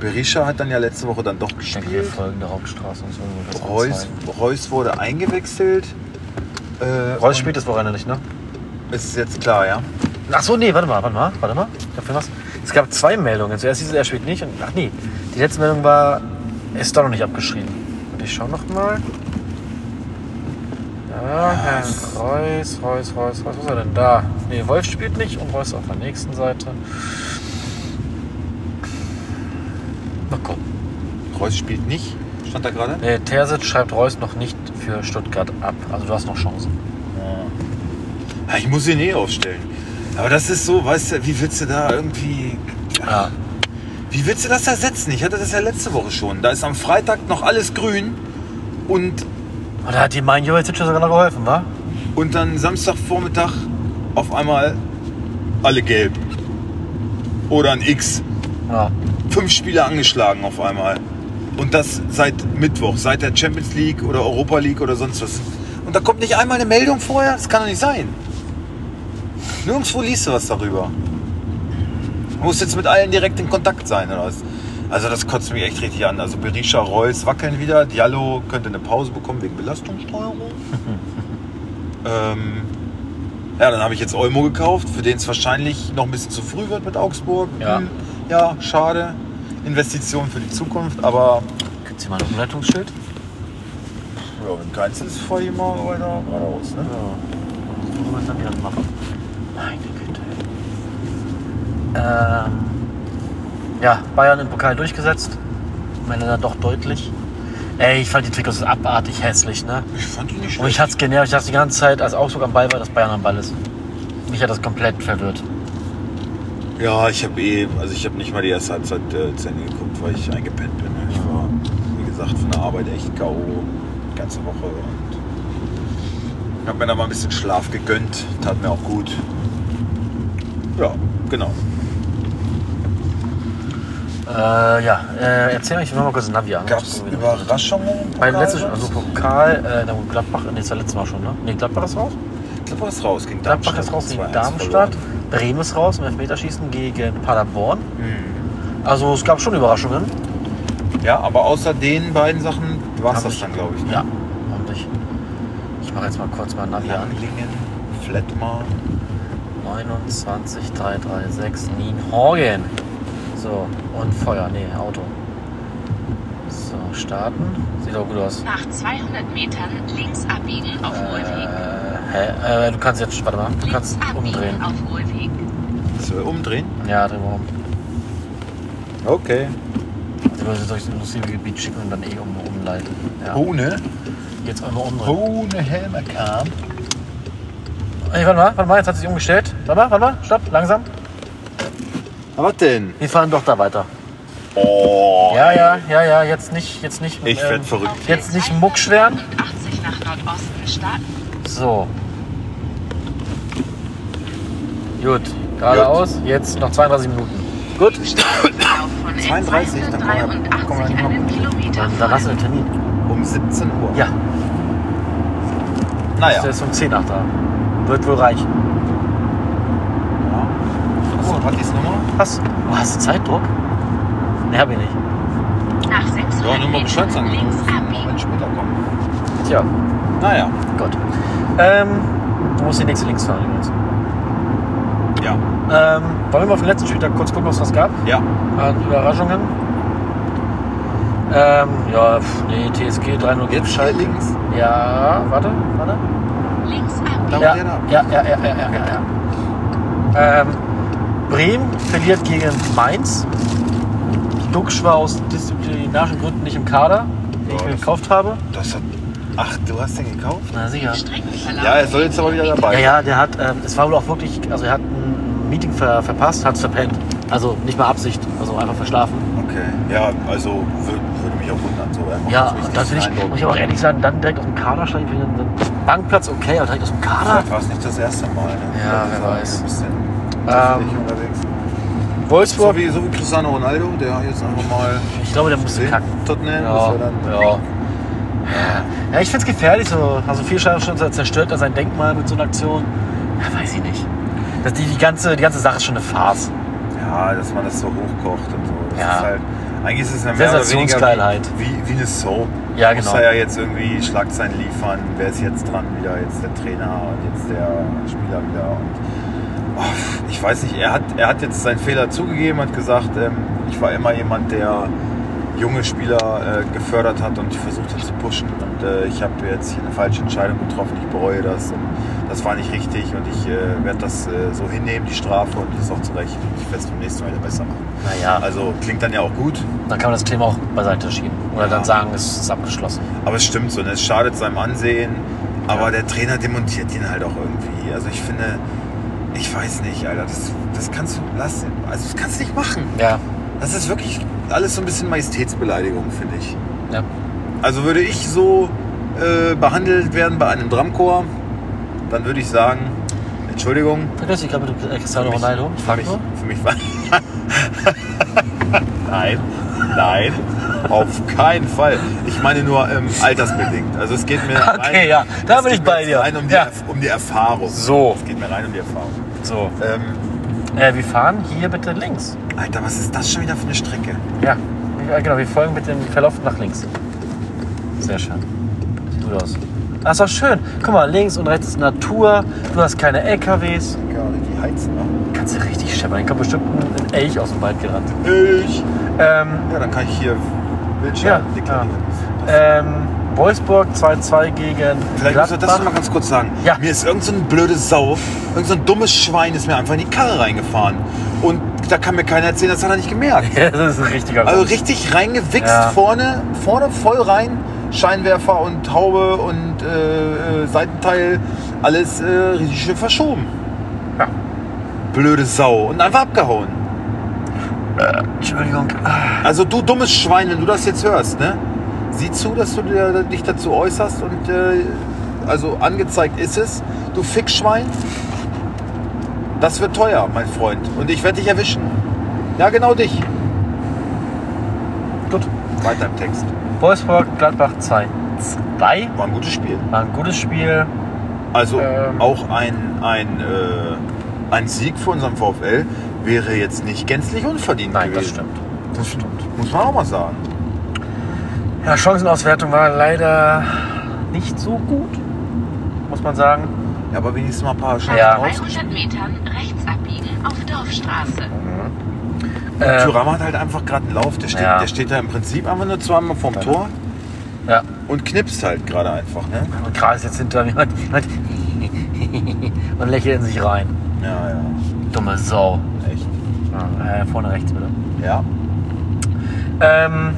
Berisha hat dann ja letzte Woche dann doch Ich denke, wir gespielt. folgen der Hauptstraße und so. das Reus. Reus wurde eingewechselt. Äh, Reus spielt das Wochenende nicht, ne? Ist jetzt klar, ja? Ach so, nee, warte mal, warte mal, warte mal. Dafür was? Es gab zwei Meldungen. Zuerst hieß es, er spielt nicht. Und, ach nee, die letzte Meldung war, er ist doch noch nicht abgeschrieben. Und ich schau noch mal. Ja, Herr Reus, Reus, Reus, Reus, was ist er denn da? Nee, Wolf spielt nicht und Reus auf der nächsten Seite. Mal gucken. Reus spielt nicht, stand da gerade. Nee, Terzic schreibt Reus noch nicht für Stuttgart ab. Also du hast noch Chancen. Ja, ich muss ihn eh aufstellen. Aber das ist so, weißt du, wie willst du da irgendwie. Ja. Wie willst du das ersetzen? Ich hatte das ja letzte Woche schon. Da ist am Freitag noch alles grün und, Und da hat die mein Jovetic sogar noch geholfen, wa? und dann Samstagvormittag auf einmal alle gelb. Oder ein X. Ja. Fünf Spiele angeschlagen auf einmal. Und das seit Mittwoch, seit der Champions League oder Europa League oder sonst was. Und da kommt nicht einmal eine Meldung vorher? Das kann doch nicht sein. Nirgendwo liest du was darüber. Du musst jetzt mit allen direkt in Kontakt sein oder was? Also das kotzt mich echt richtig an. Also Berisha, Reus wackeln wieder. Diallo könnte eine Pause bekommen wegen Belastungssteuerung. ähm, ja, dann habe ich jetzt Olmo gekauft, für den es wahrscheinlich noch ein bisschen zu früh wird mit Augsburg. Ja. Hm, ja, schade. Investition für die Zukunft, aber Gibt es hier mal ein Umleitungsschild? ja, wenn keins ist, fahr ich mal weiter geradeaus. Ne? Ja. So muss man dann wieder machen. Meine Güte. Ähm, ja, Bayern im Pokal durchgesetzt. Meine dann doch deutlich. Ey, ich fand die Trikots abartig hässlich, ne? Ich fand die nicht Und ich schlecht. hatte es genervt. Ich dachte die ganze Zeit, als Augsburg am Ball war, dass Bayern am Ball ist. Mich hat das komplett verwirrt. Ja, ich habe eh, also ich habe nicht mal die erste Halbzeit äh, zu Ende geguckt, weil ich eingepennt bin. Ne? Ich war, wie gesagt, von der Arbeit echt K.O. die ganze Woche und habe mir da mal ein bisschen Schlaf gegönnt. Tat mir auch gut. Ja, genau. Äh, ja, äh, erzähl will mal kurz Navi an. Gab es Überraschungen? im Beim letzten, also Pokal, äh, na gut, Gladbach, nee, das war letztes Mal schon, ne? Nee, Gladbach ist raus. Gladbach ist raus gegen Gladbach Darmstadt. ist raus gegen 2-1 Darmstadt. verloren. Bremen ist raus im Elfmeterschießen gegen Paderborn. Mhm. Also es gab schon Überraschungen. Ja, aber außer den beiden Sachen war es das ich- dann, glaube ich. ne? Ja, und ich. Ich mache jetzt mal kurz mal Navi an. Langlingen, Flettmar. 29, 336, Nienhorgen. So, und Feuer, nee, Auto. So, starten. Sieht auch gut aus. Nach 200 Metern links abbiegen auf. Äh, hä? Äh, du kannst jetzt, warte mal, du kannst umdrehen. Soll wir umdrehen? Ja, drehen wir um. Okay. Die Leute durch das Industriegebiet schicken und dann eh um, umleiten. Ja. Ohne, Jetzt einmal umdrehen. ohne Helme kam. Ey, warte mal, warte mal, jetzt hat sich umgestellt. Warte mal, warte mal, stopp, langsam. Was denn? Wir fahren doch da weiter. Oh. Ja, ja, ja, ja, jetzt nicht, jetzt nicht. Ich werd verrückt. Auf Jetzt nicht mucksch werden. 82 nach Nordosten starten. So. Gut, geradeaus. Jetzt noch 32 Minuten. Gut. Lauf von 32, dann kommen wir- kommen wir 283 nicht mal einen Kilometer. Dann, dann hast du einen Termin. Um 17 Uhr. Ja, Naja. der ist um 10 nach da. Wird wohl reichen. Hast du Pattys Nummer? Was? Oh, hast du Zeitdruck? Ne, hab ich nicht. Nach 600 Ja, nur mal Bescheid sagen. Moment später kommen. Tja, Naja. Gott. Ähm, du musst die nächste links fahren übrigens. Ja. Ähm, wollen wir mal auf den letzten Spieltag kurz gucken, was es gab? Ja. An Überraschungen. Ähm, ja, pf, nee, TSG 3-0 gegen Schalke. links. Ja, warte, warte. Links abbiegen. Ja, da. ja, ja, ja, ja, ja, ja. Ähm, Bremen verliert gegen Mainz. Duxch war aus disziplinarischen Gründen nicht im Kader, den ich Ja, mir das- gekauft habe. Das hat. Ach, du hast den gekauft? Na sicher. Ja, er soll jetzt aber wieder dabei. Ja, ja, der hat, ähm, es war wohl auch wirklich, also er hat ein Meeting ver, verpasst, hat es verpennt. Also nicht mal Absicht, also einfach verschlafen. Okay. Ja, also würde, würde mich auch wundern. So. Ja, dann will ich, diesen muss ich auch ehrlich sagen, dann direkt aus dem Kader steigen. für den Bankplatz okay, aber direkt aus dem Kader. Vielleicht war es nicht das erste Mal. Ne? Ja, wer war er weiß. Ein bisschen Ähm, unterwegs. Wolfsburg, So wie, so wie Cristiano Ronaldo, der jetzt einfach mal ich glaube, der musste kacken. Tottenham, Ja, das wäre dann ja. Ja, ich finde es gefährlich. So. Also viel schon zerstört er sein Denkmal mit so einer Aktion. Ja, weiß ich nicht. Das, die, die, ganze, die ganze Sache ist schon eine Farce. Ja, dass man das so hochkocht und so. Das Ja. ist halt, eigentlich ist es eine mehr oder weniger wie, wie, wie eine Soap. Ja, Muss genau. da ja jetzt irgendwie Schlagzeilen liefern. Wer ist jetzt dran wieder? Jetzt der Trainer und jetzt der Spieler wieder. Und, oh, ich weiß nicht, er hat, er hat jetzt seinen Fehler zugegeben, hat gesagt, ähm, ich war immer jemand, der junge Spieler äh, gefördert hat und versucht hat zu pushen. Und äh, ich habe jetzt hier eine falsche Entscheidung getroffen. Ich bereue das. Und das war nicht richtig und ich äh, werde das äh, so hinnehmen, die Strafe, und das ist auch zu Recht. Ich werde es beim nächsten Mal wieder besser machen. Naja, Also klingt dann ja auch gut, dann kann man das Thema auch beiseite schieben. Oder Ja. dann sagen, es ist abgeschlossen. aber es stimmt so, ne? es schadet seinem Ansehen. Aber Ja. der Trainer demontiert ihn halt auch irgendwie. Also ich finde, ich weiß nicht, Alter, das, das kannst du lassen. Also das kannst du nicht machen. Ja, Das ist wirklich alles so ein bisschen Majestätsbeleidigung, finde ich. ja. Also würde ich so äh, behandelt werden bei einem Drumchor, dann würde ich sagen, Entschuldigung, Vergiss dich gerade mit Cristiano Für mich- Ronaldo. Ich für frag mich, für mich war. nein, nein, auf keinen Fall. Ich meine nur ähm, altersbedingt. Also es geht mir Okay, ja, da bin ich bei dir. Rein um die, Ja. Um die Erfahrung. So. Es geht mir rein um die Erfahrung. So. Ähm, Äh, wir fahren hier bitte links. Alter, was ist das schon wieder für eine Strecke? Ja. ja, genau. Wir folgen mit dem Verlauf nach links. Sehr schön. Sieht gut aus. Ah, ist doch schön. Guck mal, links und rechts ist Natur. Du hast keine LKWs. Gerade die heizen noch. Kannst du richtig scheppern. Dann kommt bestimmt ein Elch aus dem Wald gerannt. Ich. Ähm, Ja, dann kann ich hier Ja, Wildschwein ja. deklarieren. ähm, Wolfsburg 2-2 gegen Vielleicht muss ich das mal ganz kurz sagen. Ja. Mir ist irgend so blödes Sau, irgend so dummes Schwein ist mir einfach in die Karre reingefahren. Und da kann mir keiner erzählen, das hat er nicht gemerkt. Ja, das ist ein richtiger Also richtig reingewichst Ja. vorne, vorne voll rein. Scheinwerfer und Haube und äh, äh, Seitenteil, alles äh, richtig schön verschoben. Ja. Blöde Sau. Und einfach abgehauen. Entschuldigung. Also du dummes Schwein, wenn du das jetzt hörst, ne? Sieh zu, dass du dir, dich dazu äußerst und äh, also angezeigt ist es, du Fickschwein. Das wird teuer, mein Freund. Und ich werde dich erwischen. Ja, genau dich. Gut. Weiter im Text. Wolfsburg, Gladbach 2. 2. War ein gutes Spiel. War ein gutes Spiel. Also Ähm. auch ein, ein, äh, ein Sieg für unseren VfL wäre jetzt nicht gänzlich unverdient Nein, das gewesen. stimmt. Das stimmt. Muss man auch mal sagen. Ja, Chancenauswertung war leider nicht so gut, muss man sagen. Ja, aber wenigstens mal ein paar Chancen Ja. raus. 200 Metern rechts abbiegen auf Dorfstraße. Ähm, Thuram hat halt einfach gerade einen Lauf. Der steht, Ja. der steht da im Prinzip einfach nur zweimal vorm Tor ja. und knipst halt gerade einfach. Ne? Und Kral ist jetzt hinter mir und, und, und lächelt in sich rein. Ja, ja. Dumme Sau. Echt. Ja, äh, vorne rechts bitte. Ja. Ähm,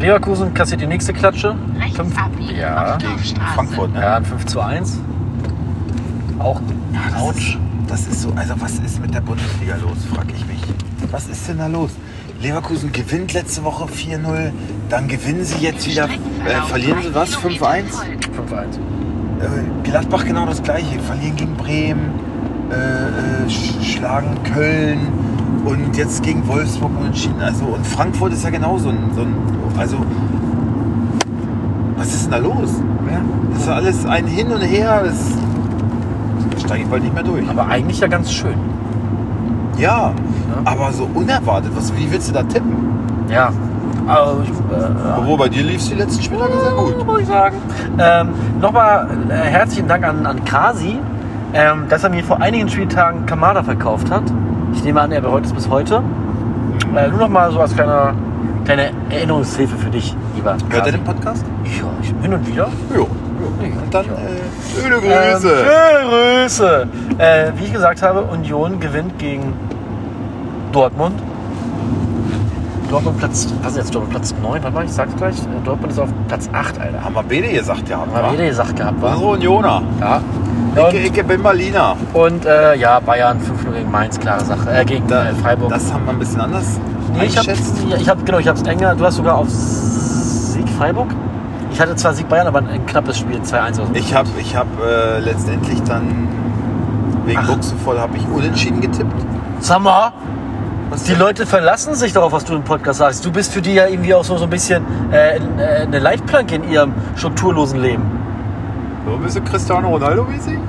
Leverkusen kassiert die nächste Klatsche. Rechts Fünf- abbiegen Ja. Frankfurt, ne? Ja, ein 5 zu 1. Auch das Autsch. Ist, das ist so, also was ist mit der Bundesliga los, frag ich mich. Was ist denn da los? Leverkusen gewinnt letzte Woche 4-0, dann gewinnen sie jetzt wieder, äh, verlieren sie was? 5-1? 5-1. Äh, Gladbach genau das gleiche, verlieren gegen Bremen, äh, äh, sch schlagen Köln und jetzt gegen Wolfsburg unentschieden. Also, und Frankfurt ist ja genauso ein, so ein, also was ist denn da los? Das ist alles ein Hin und Her, das da steige ich bald nicht mehr durch. Aber eigentlich ja ganz schön. Ja, aber so unerwartet, was, wie willst du da tippen? Ja. Also, ich, äh, Obwohl bei dir lief es die letzten Spieltage sehr gut. muss ich sagen. Ähm, Nochmal äh, herzlichen Dank an, an Kasi, ähm, dass er mir vor einigen Spieltagen Kamada verkauft hat. Ich nehme an, er bereut es bis heute. Äh, nur noch mal so als kleine, kleine Erinnerungshilfe für dich, lieber Hört er den Podcast? Ja, ich, hin und wieder. Jo. Und dann äh, schöne Grüße. Ähm, schöne Grüße. Äh, wie ich gesagt habe, Union gewinnt gegen Dortmund. Dortmund Platz, was ist jetzt Dortmund Platz 9? Warte mal, ich sag's gleich. Äh, Dortmund ist auf Platz 8, Alter. Haben wir beide gesagt, ja. Haben wir wieder gesagt gehabt, war. So, Unioner. Ja. Ecke, Ecke, bin Berliner. Und äh, ja, Bayern 5-0 gegen Mainz, klare Sache. Äh, gegen Da, äh, Freiburg. Das haben wir ein bisschen anders nee, ich hab, ich hab, genau, ich hab's enger. Du hast sogar auf Sieg Freiburg. Ich hatte zwar Sieg Bayern, aber ein knappes Spiel, 2-1 oder so. Ich habe ich hab, äh, letztendlich dann wegen Ach. Buchse voll habe ich unentschieden getippt. Sag mal, die Leute verlassen sich darauf, was du im Podcast sagst. Du bist für die ja irgendwie auch so, so ein bisschen äh, äh, eine Leitplanke in ihrem strukturlosen Leben. So ein bisschen Cristiano Ronaldo mäßig?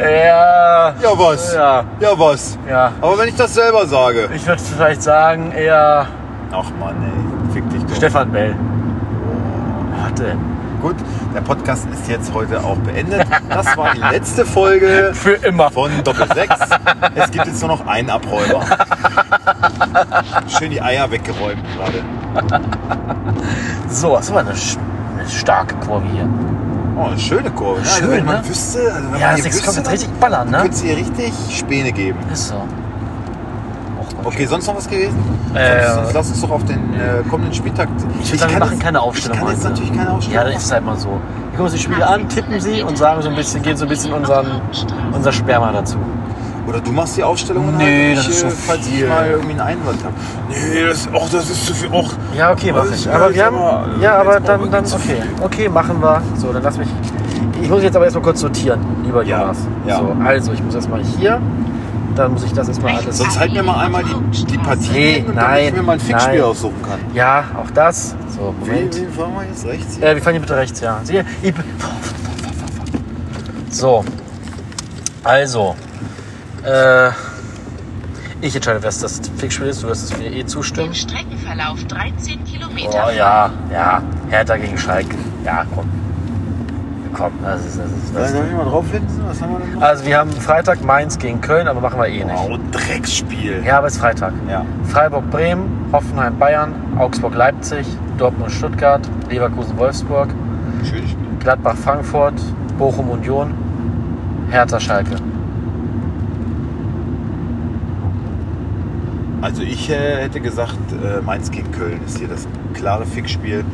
Ja. Ja, was? Ja. Ja, was? Ja. Aber wenn ich das selber sage. Ich würde vielleicht sagen, eher Ach Mann, ey. Fick dich doch. Stefan Bell. Warte. Gut, der Podcast ist jetzt heute auch beendet. Das war die letzte Folge Für immer. von Doppel 6. Es gibt jetzt nur noch einen Abräumer. Schön die Eier weggeräumt gerade. So, das war eine, sch- eine starke Kurve hier. Oh, eine schöne Kurve. Ne? Schön, also wenn man ne? wüsste, also wenn Ja, man hier kommt wüsste, jetzt richtig ballern, ne? könnte es hier richtig Späne geben. Ist so. Okay, sonst noch was gewesen? Äh, sonst, sonst lass uns doch auf den äh, kommenden Spieltag. Ich würde sagen, wir kann machen jetzt- keine Aufstellung Ich kann jetzt heute. natürlich keine Ja, Aufstellung dann ist es halt mal so. Wir gucken uns die Spiele an, tippen sie und sagen so ein bisschen, geben so ein bisschen unseren, unser Sperma dazu. Oder du machst die Aufstellung und Nee, halt, das ich, ist so äh, falls ich viel. mal irgendwie einen Einwand habe. Nee, das, och, das ist zu viel. Och. Ja, okay, mach Das ich. Aber wir haben. aber- Ja, aber dann, dann okay. viel. Okay, machen wir. So, dann lass mich. Ich muss jetzt aber erstmal kurz sortieren, lieber Ja, Jonas. ja. So, also ich muss erstmal hier. Dann muss ich das erstmal alles. Sonst halt mir mal einmal die, die Partie Nee, und damit nein, ich mir mal ein Fixspiel nein. aussuchen kann. Ja, auch das. So, Wie, Moment. wie fahren wir jetzt rechts? Äh, wir fahren hier bitte rechts, ja. Sie, ich, so. Also. Äh, ich entscheide, was das Fixspiel ist. Du wirst es mir eh zustimmen. Im Streckenverlauf 13 Kilometer. Oh ja, ja. Hertha gegen Schalke. Ja, komm. Komm, das ist. Das ist das ich mal drauf hinten? Was haben wir denn noch? also, wir haben Freitag Mainz gegen Köln, aber machen wir eh nicht. Wow, Drecksspiel. Ja, aber es ist Freitag. Ja. Freiburg, Bremen, Hoffenheim, Bayern, Augsburg, Leipzig, Dortmund, Stuttgart, Leverkusen, Wolfsburg, Schönes Spiel. Gladbach, Frankfurt, Bochum, Union, Hertha, Schalke. Also ich äh, hätte gesagt, äh, Mainz gegen Köln ist hier das klare Fixspiel.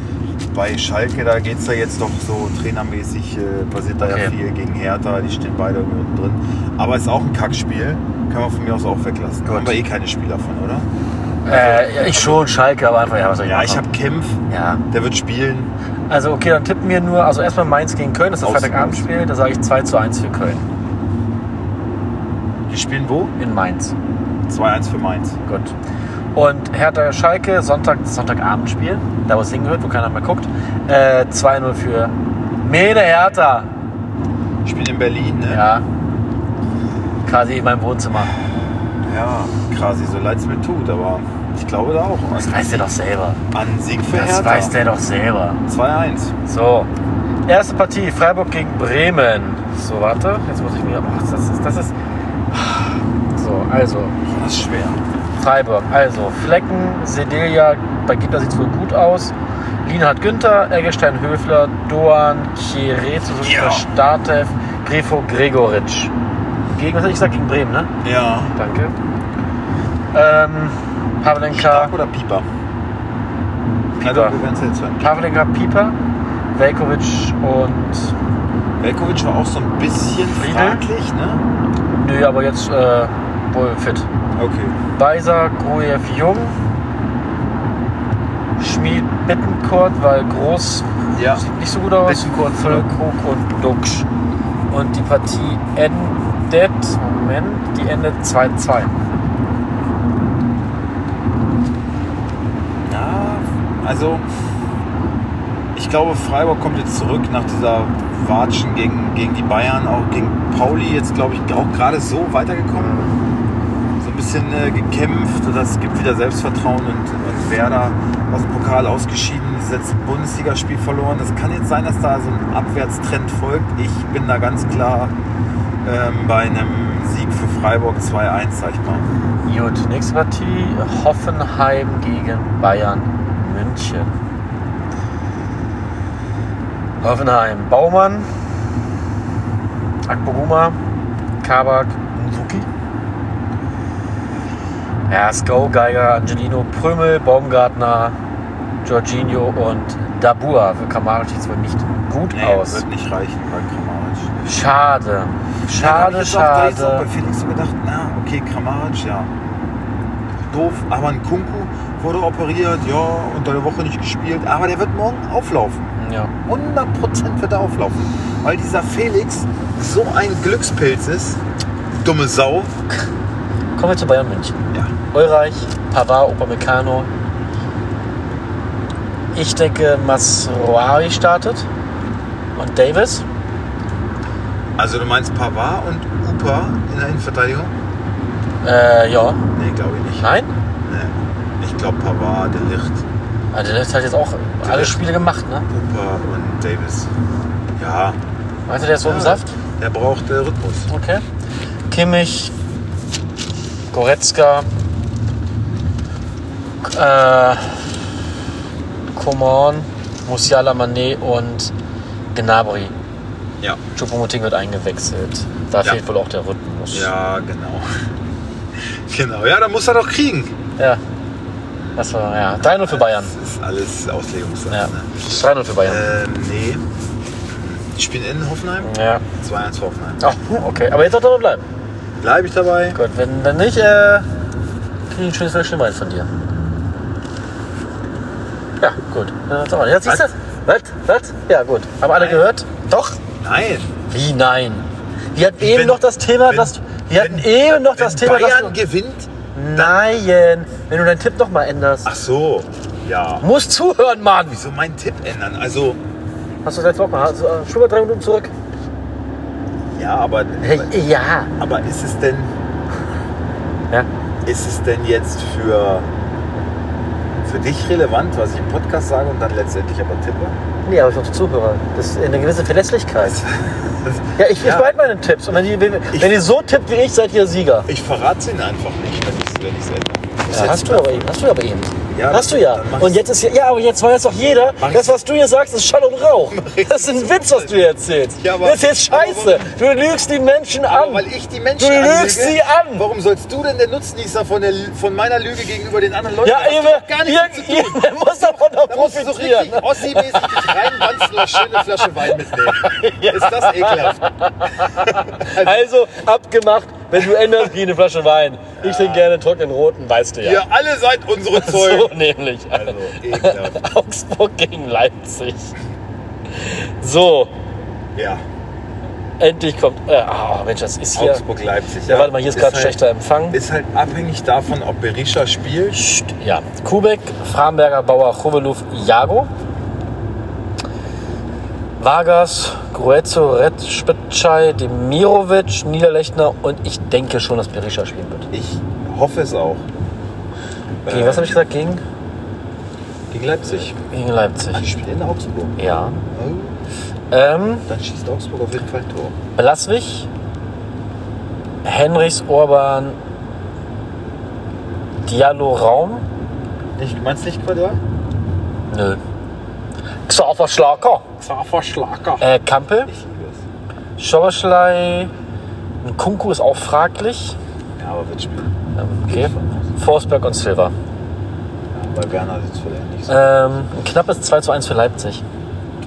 Bei Schalke, da geht es ja jetzt doch so trainermäßig, äh, passiert da ja Okay. viel gegen Hertha, die stehen beide unten drin. Aber es ist auch ein Kackspiel, kann man von mir aus auch weglassen. Gut. Haben wir eh keine Spieler von, oder? Äh, ja, ich schon, Schalke, aber einfach, ja, was soll ich Ja, machen? ich habe Kempf, Ja, der wird spielen. also okay, dann tippen wir nur, also erstmal Mainz gegen Köln, das ist das Freitagabendspiel, da sage ich 2 zu 1 für Köln. Die spielen wo? In Mainz. 2-1 für Mainz. Gut. Und Hertha Schalke, Sonntag, Sonntagabendspiel, da wo es hingehört, wo keiner mehr guckt. Äh, 2-0 für Mede Hertha. Spielen in Berlin, ne? Ja. Quasi in meinem Wohnzimmer. Ja, quasi, so leid es mir tut, aber ich glaube da auch. Das weiß der doch selber. An Sieg für Das Hertha. weiß der doch selber. 2-1. So. Erste Partie, Freiburg gegen Bremen. So, warte. Jetzt muss ich mir. Oh, das ist. Das ist also. Das ist schwer. Freiburg. Also, Flecken, Sedelia, bei Gegner sieht es wohl gut aus. Lienhard Günther, Eggestein Höfler, Doan, Chirezo, Ja. Startev, Grefo, Gregoritsch. Gegen, was hatte ich gesagt? Gegen Bremen, ne? Ja. Danke. Ähm, Pavlenka, Stark oder Pieper? Pieper. Also. Pavlenka, Pieper, Velkovic und Velkovic war auch so ein bisschen Friedel? fraglich, ne? Nö, aber jetzt äh, fit. Okay. Beiser, Grujew, Jung. Schmied, Bittenkurt, weil groß Ja. sieht nicht so gut aus. Bittencourt, Füllkrug und Duxch. Und die Partie endet, Moment, die endet 2-2. Ja, also ich glaube, Freiburg kommt jetzt zurück nach dieser Watschen gegen, gegen die Bayern, auch gegen Pauli jetzt, glaube ich, auch gerade so weitergekommen. Bisschen äh, gekämpft, das gibt wieder Selbstvertrauen und, und Werder aus dem Pokal ausgeschieden, das letzte Bundesligaspiel verloren. Das kann jetzt sein, dass da so ein Abwärtstrend folgt. Ich bin da ganz klar ähm, bei einem Sieg für Freiburg 2-1, sag ich mal. Gut, nächste Partie Hoffenheim gegen Bayern München. Hoffenheim, Baumann, Akpoguma, Kabak, Ja, Sko, Geiger, Angelino, Prömel, Baumgartner, Jorginho und Dabur. Für Kamaric sieht es wohl nicht gut Nee, aus. wird nicht reichen bei Kramaric. Schade. Ja, hab Schade, ich jetzt auch- da hab ich jetzt auch schade. bei Felix so gedacht, na, okay, Kramaric, ja. Doof, aber ein Kunku wurde operiert, ja, unter der Woche nicht gespielt, aber der wird morgen auflaufen. Ja. 100% wird er auflaufen. Weil dieser Felix so ein Glückspilz ist. Dumme Sau. Kommen wir zu Bayern München. Ja. Ulreich, Pavard, Upamecano. Ich denke, Masroari startet und Davis. Also du meinst Pavard und Upa in der Innenverteidigung? Äh, ja. Nee, glaube ich nicht. Nein? Nee. Ich glaube Pavard, De Licht, Also der hat jetzt auch alle Spiele gemacht, ne? Upa und Davis. Ja, Meinst du, der ist so im Ja. Saft? der braucht äh, Rhythmus. Okay. Kimmich, Goretzka, äh, Coman, Musiala, Mané und Gnabry. Ja. Choupo-Moting wird eingewechselt. Da Ja. fehlt wohl auch der Rhythmus. Ja, genau. genau, ja, dann muss er doch kriegen. Ja. Das war, ja. 3-0 für Bayern. Das ist alles Auslegungssache. Ja. Ne? 3-0 für Bayern. Ähm, nee. Die spielen in Hoffenheim. Ja. 2-1 für Hoffenheim. Ach, okay. Aber jetzt soll er bleiben. Bleibe ich dabei? Gut, wenn dann nicht, äh, kriege ich ein schönes Fläschchen Wein von dir. Ja, gut. Ja, mal, Jetzt siehst du. Was? Was? Ja, gut. Haben alle Nein. gehört? Doch? Nein. Wie nein? Wir hatten eben Wenn- noch das Thema, wenn- dass. Wir hatten wenn- eben noch das Wenn Thema, dass Bayern du. gewinnt. Nein, wenn du deinen Tipp noch mal änderst. Ach so. Ja. Musst zuhören, Mann! Wieso meinen Tipp ändern? Also, Hast du das letzte Woche mal? Also, äh, schon mal drei Minuten zurück? Ja, aber, ja. aber ist es denn, Ja. ist es denn jetzt für, für dich relevant, was ich im Podcast sage und dann letztendlich aber tippe? Nee, aber ich noch Zuhörer. Das ist eine gewisse Verlässlichkeit. Ja, ich, ich Ja. behalte meinen Tipps. Und wenn ihr, wenn, Ich- wenn ihr so tippt wie ich, seid ihr Sieger. Ich verrate es ihnen einfach nicht, wenn ich es ändere. Ja, hast du aber eben. Hast du aber eben. Ja, hast du ja. Und jetzt ist ja, ja, aber jetzt weiß doch jeder, das, was du hier sagst, ist Schall und Rauch. Das ist ein Witz, was du hier erzählst. Ja, aber- das ist jetzt scheiße. Du lügst die Menschen an. weil ich die Menschen Du anlüge, lügst sie an. Warum sollst du denn der Nutznießer von, der, von meiner Lüge gegenüber den anderen Leuten? Ja, doch gar nichts zu Ihr, ihr muss davon doch Da musst du so richtig Ossi-mäßig dich reinwanzen und eine schöne Flasche Wein mitnehmen. Ist das ekelhaft? Also, abgemacht, wenn du änderst, ich eine Flasche Wein. Ich trinke gerne trockenen roten, weißt du ja. Ihr alle seid unsere So Zeugen. nämlich. Also, ekelhaft. Augsburg gegen Leipzig. So, Ja, endlich kommt. Äh, oh Mensch, das ist hier. Augsburg-Leipzig. Ja, warte mal, hier ist gerade halt, schlechter Empfang. Ist halt abhängig davon, ob Berisha spielt. Psst, Ja, Kubek, Framberger, Bauer, Choveluf, Jago. Vargas, Gruezo, Retspitschei, Demirovic, Niederlechner und ich denke schon, dass Berisha spielen wird. Ich hoffe es auch. Gegen was habe ich gesagt? Gegen? Gegen Leipzig. Gegen Leipzig. Ah, die spielen in Augsburg. Ja. Oh, Ähm, dann schießt Augsburg auf jeden Fall Tor. Blaswig, Henrichs, Orban, Diallo, Raum. Nicht, meinst du nicht Quadrat? Nö. Xaver Schlager, Xaver Schlager. äh, Kampel. Schauerschlei, Kunku ist auch fraglich. Ja, aber wird spielen. Ähm, Okay. Forsberg und Silva. Ja, bei Werner sieht es vielleicht nicht so. Ähm, ein knappes 2 zu 1 für Leipzig.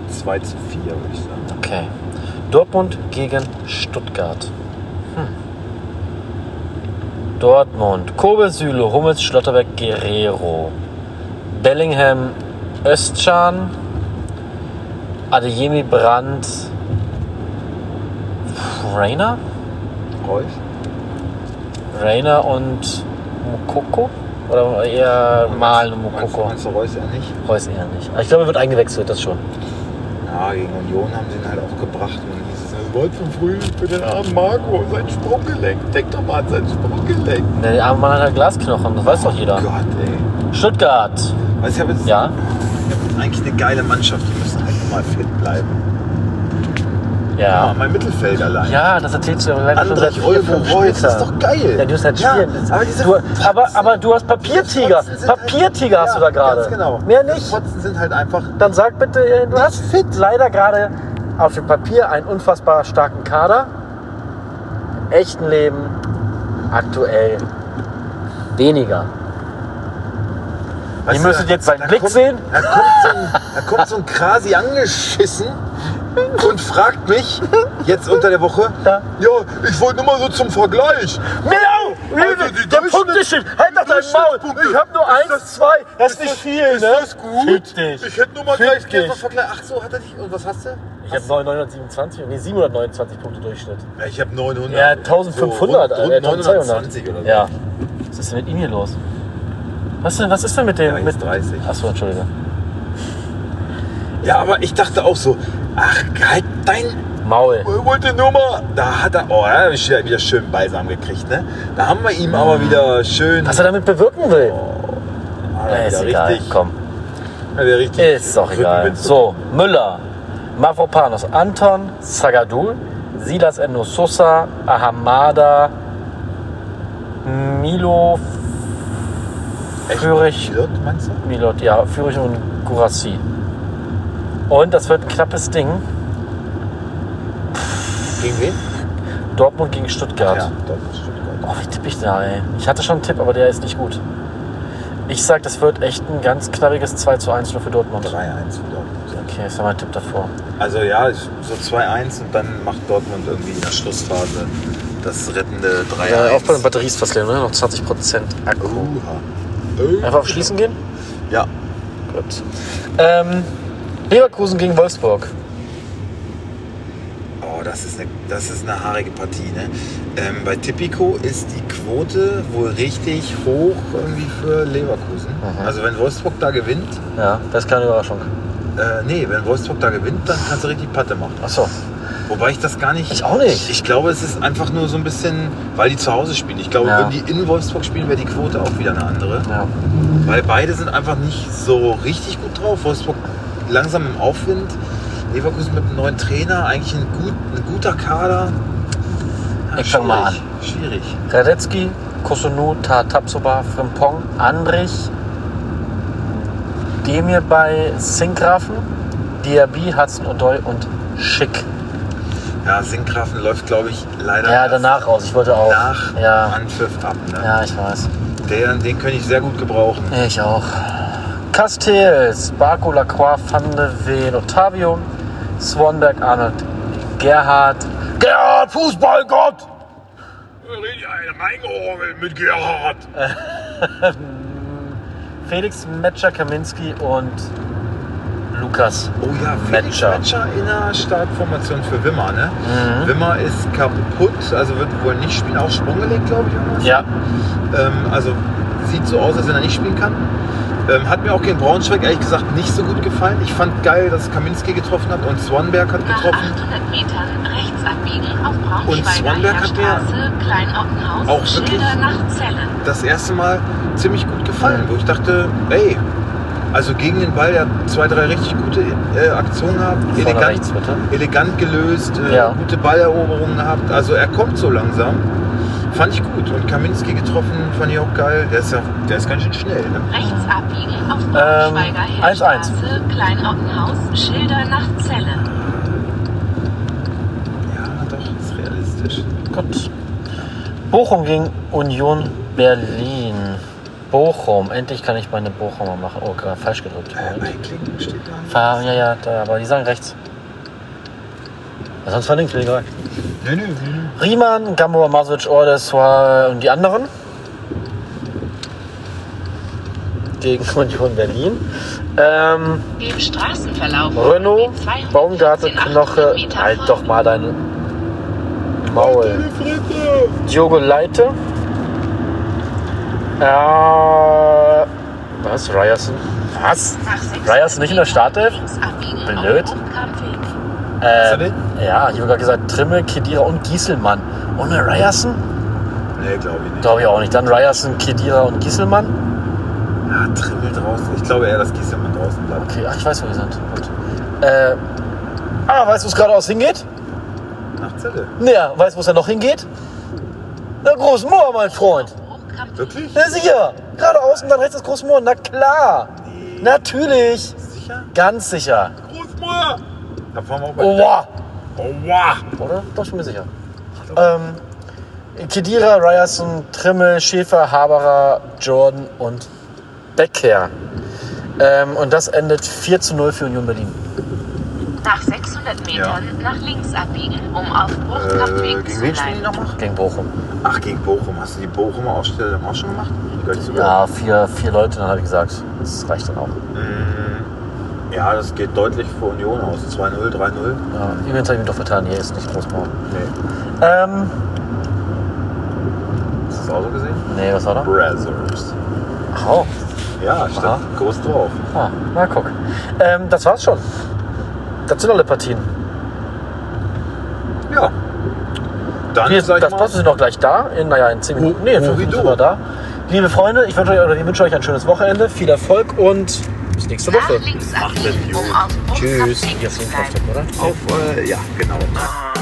2 zu 4, würde ich sagen. Okay. Dortmund gegen Stuttgart. Hm. Dortmund. Kobel, Süle, Hummels, Schlotterbeck, Guerrero. Bellingham, Özcan. Adeyemi, Brandt. Rainer? Reus? Rainer und Mukoko? Oder eher Malen und Mukoko? meinst du Reus eher nicht? Reus eher nicht. Aber ich glaube, er wird eingewechselt, das schon. Ja, gegen Union haben sie ihn halt auch gebracht. Und dann hieß es, er wollte von früh für den armen Marco sein Sprunggelenk. Denk doch mal an sein Sprunggelenk. Der arme Mann hat halt Glasknochen, das weiß doch jeder. Gott, ey. Stuttgart. Also ich habe jetzt, Ja. ich hab jetzt eigentlich eine geile Mannschaft. Halt mal fit bleiben. Ja, Ja. mein Mittelfeld allein. Ja, das erzählst du ja leider schon seit vier, Reus, das ist doch geil. Ja, du musst halt Ja, spielen. aber du, aber, aber du hast Papiertiger. Halt- Papiertiger hast Ja, du da gerade. Genau. Mehr nicht. Fotzen sind halt einfach. Dann sag bitte, äh, du hast fit. leider gerade auf dem Papier einen unfassbar starken Kader. Im echten Leben aktuell weniger. Weißt Ihr du, müsstet jetzt seinen da Blick kommt, sehen. Da kommt, so ein, da kommt so ein Krasi angeschissen und fragt mich jetzt unter der Woche. Ja. Ja, ich wollte nur mal so zum Vergleich. Miau! Also die der Durchschnitt- Punkteschild! Halt doch dein Maul! Ich hab nur Ist eins, das- zwei. Das ist nicht viel, ist ne? das gut? Fick dich. Ich hätte nur mal Fick gleich dich. Vergleich. Ach so, hat er dich. Und was hast du? Ich habe 927, nee, 729 Punkte Durchschnitt. Ja, ich habe 900. Ja, 1500, So, rund, äh, rund 920 oder so. Ja. Was ist denn mit ihm hier los? Was, denn, was ist denn mit dem? Mit jetzt 30. Achso, Entschuldige. Ja, aber ich dachte auch so, ach, halt dein Maul. Wollte nur mal. Da hat er. Oh, er hat wieder, wieder schön Balsam gekriegt, ne? Da haben wir ihm aber wieder schön. Was er damit bewirken will. hat er Äh, ist wieder egal, richtig, komm. hat er richtig Ist doch egal. Rückenwind So, Müller, Mavropanos, Anton, Zagadou, Silas Endo Sosa, Ahamada, Milo, Echt? Fürich, Pilot, meinst du? Milot, ja, Fürich und Gurassi. Und das wird ein knappes Ding. Gegen wen? Dortmund gegen Stuttgart. Ja, Dortmund, Stuttgart. Oh, wie tippe ich da, ey? Ich hatte schon einen Tipp, aber der ist nicht gut. Ich sag, das wird echt ein ganz knappiges 2 zu 1 nur für Dortmund. 3-1 für Dortmund. Okay, ist ja mein Tipp davor. Also ja, so 2-1 und dann macht Dortmund irgendwie in der Schlussphase das rettende 3-1. Ja, auch bei den Batterie ist fast leer, ne? Noch 20% Akku. Uha. Einfach auf Schließen gehen? Ja. Gut. Ähm, Leverkusen gegen Wolfsburg. Oh, das ist eine, das ist eine haarige Partie. Ne? Ähm, bei Tipico ist die Quote wohl richtig hoch irgendwie für Leverkusen. Mhm. Also wenn Wolfsburg da gewinnt, Ja, das ist keine Überraschung. äh, nee, wenn Wolfsburg da gewinnt, dann kannst du richtig Patte machen. Achso. Wobei ich das gar nicht. Ich auch nicht. Ich glaube, es ist einfach nur so ein bisschen, weil die zu Hause spielen. Ich glaube, Ja. wenn die in Wolfsburg spielen, wäre die Quote auch wieder eine andere. Ja. Weil beide sind einfach nicht so richtig gut drauf. Wolfsburg langsam im Aufwind. Leverkusen mit einem neuen Trainer, eigentlich ein, gut, ein guter Kader. Ja, Ich fang mal Schwierig. Radetzky, Kosunu, Tapsoba, Frimpong, Andrich, Demir bei Sinkgrafen, Diaby, Hudson O'Doy und Schick. Ja, Sinkgrafen läuft, glaube ich, leider Ja, danach raus. Ich wollte auch. nach Ja. Anpfiff ab. Ne? Ja, ich weiß. Den, den könnte ich sehr gut gebrauchen. Ich auch. Castells, Barco, Lacroix, Van de Ven, Ottavio, Swanberg, Arnold, Gerhard. Gerhard, Fußballgott! Reingeorgelt mit Gerhard. Felix Metscher, Kaminski und Lukas. Oh ja, Felix Metscher. Metscher in der Startformation für Wimmer. Ne? Mhm. Wimmer ist kaputt, also wird wohl nicht spielen. Auch Sprung gelegt, glaube ich. Irgendwas. Ja, Ähm, also sieht so aus, als wenn er nicht spielen kann. Ähm, hat mir auch gegen Braunschweig ehrlich gesagt nicht so gut gefallen. Ich fand geil, dass Kaminski getroffen hat und Swanberg hat getroffen. 800 Metern rechts abbiegen auf Braunschweiger Swanberg hat mir auch wirklich-. Das erste Mal ziemlich gut gefallen, wo ich dachte, ey, also gegen den Ball, der hat zwei, drei richtig gute äh, Aktionen gehabt. Elegant, rechts bitte. elegant gelöst, äh, Ja. gute Balleroberungen gehabt. Also er kommt so langsam. Fand ich gut. Und Kaminski getroffen, fand ich auch geil. Der ist ja, der ist ganz schön schnell. Ne? Rechts abbiegen auf Braunschweiger Ähm, Heerstraße, Kleinottenhaus, Schilder nach Zellen. Ja, doch, ist realistisch. gut. Bochum gegen Union Berlin. Bochum. Endlich kann ich meine Bochumer machen. Oh, gerade falsch gedrückt. Äh, Eiklingen steht da. Fahr, ja, ja, da, aber die sagen rechts. Ja, sonst verlinkt, mir egal. Nee, nee, nee. Riemann, Gamboa, Masuc, Ordes war- und die anderen. Gegen Union Berlin. Ähm, Dem Straßenverlauf. Renault, die 214 Baumgartel, 800 Knoche. Halt doch mal dein Maul. Diogo Leite. Äh, was? Ryerson? Was? Nach 600 Ryerson nicht in der Startelf? Blöd. Äh, ja, ich habe gerade gesagt, Trimme, Kedira und Gieselmann. Ohne Ryerson? Nee, glaube ich nicht. Glaube ich auch nicht. Dann Ryerson, Kedira und Gieselmann. Ja, Trimmel draußen. Ich glaube eher, dass Gieselmann draußen bleibt. Okay, ach, ich weiß, wo wir sind. Gut. Äh, ah, weißt du, wo es geradeaus hingeht? Nach Zelle. Naja, weißt du, wo es dann noch hingeht? Na, Großmoor, mein Freund. Wirklich? Na sicher. Geradeaus und dann rechts das Großmoor. Na klar. Natürlich. Sicher? Ganz sicher. Großmoor! Da fahren wir auch bei. Oh, wow. Oh, wow! Oder? Doch, ich bin mir sicher. Ähm, Kedira, Ryerson, Trimmel, Schäfer, Haberer, Jordan und Becker. Ähm, und das endet 4 zu 0 für Union Berlin. Nach 600 Metern Ja. nach links abbiegen, um auf Hochkampfweg Äh, gegen zu wen spielen die bleiben. nochmal? Gegen Bochum. Ach, gegen Bochum. Hast du die Bochumer Ausstellung auch schon gemacht? So Ja, vier, vier Leute, dann habe ich gesagt. Das reicht dann auch. Mm, Ja, das geht deutlich für Union aus. 2-0, 3-0. Ja, übrigens habe ich mich doch vertan. Hier ist nicht Großmoor. Nee. Ähm, Hast du das auch so gesehen? nee, was war da? Brazzers. Oh, Ja, steht Aha. groß drauf. ah, na guck. Ähm, das war's schon. Das sind alle Partien. Ja. Dann wir, das passt sind noch gleich da. In, naja, in 10 Minuten. Nee, in 5 Minuten sind wir da. Liebe Freunde, ich wünsche euch, wünsche euch ein schönes Wochenende, viel Erfolg und bis nächste Woche. Macht es gut. Tschüss. Auf, äh, ja, genau. Ah.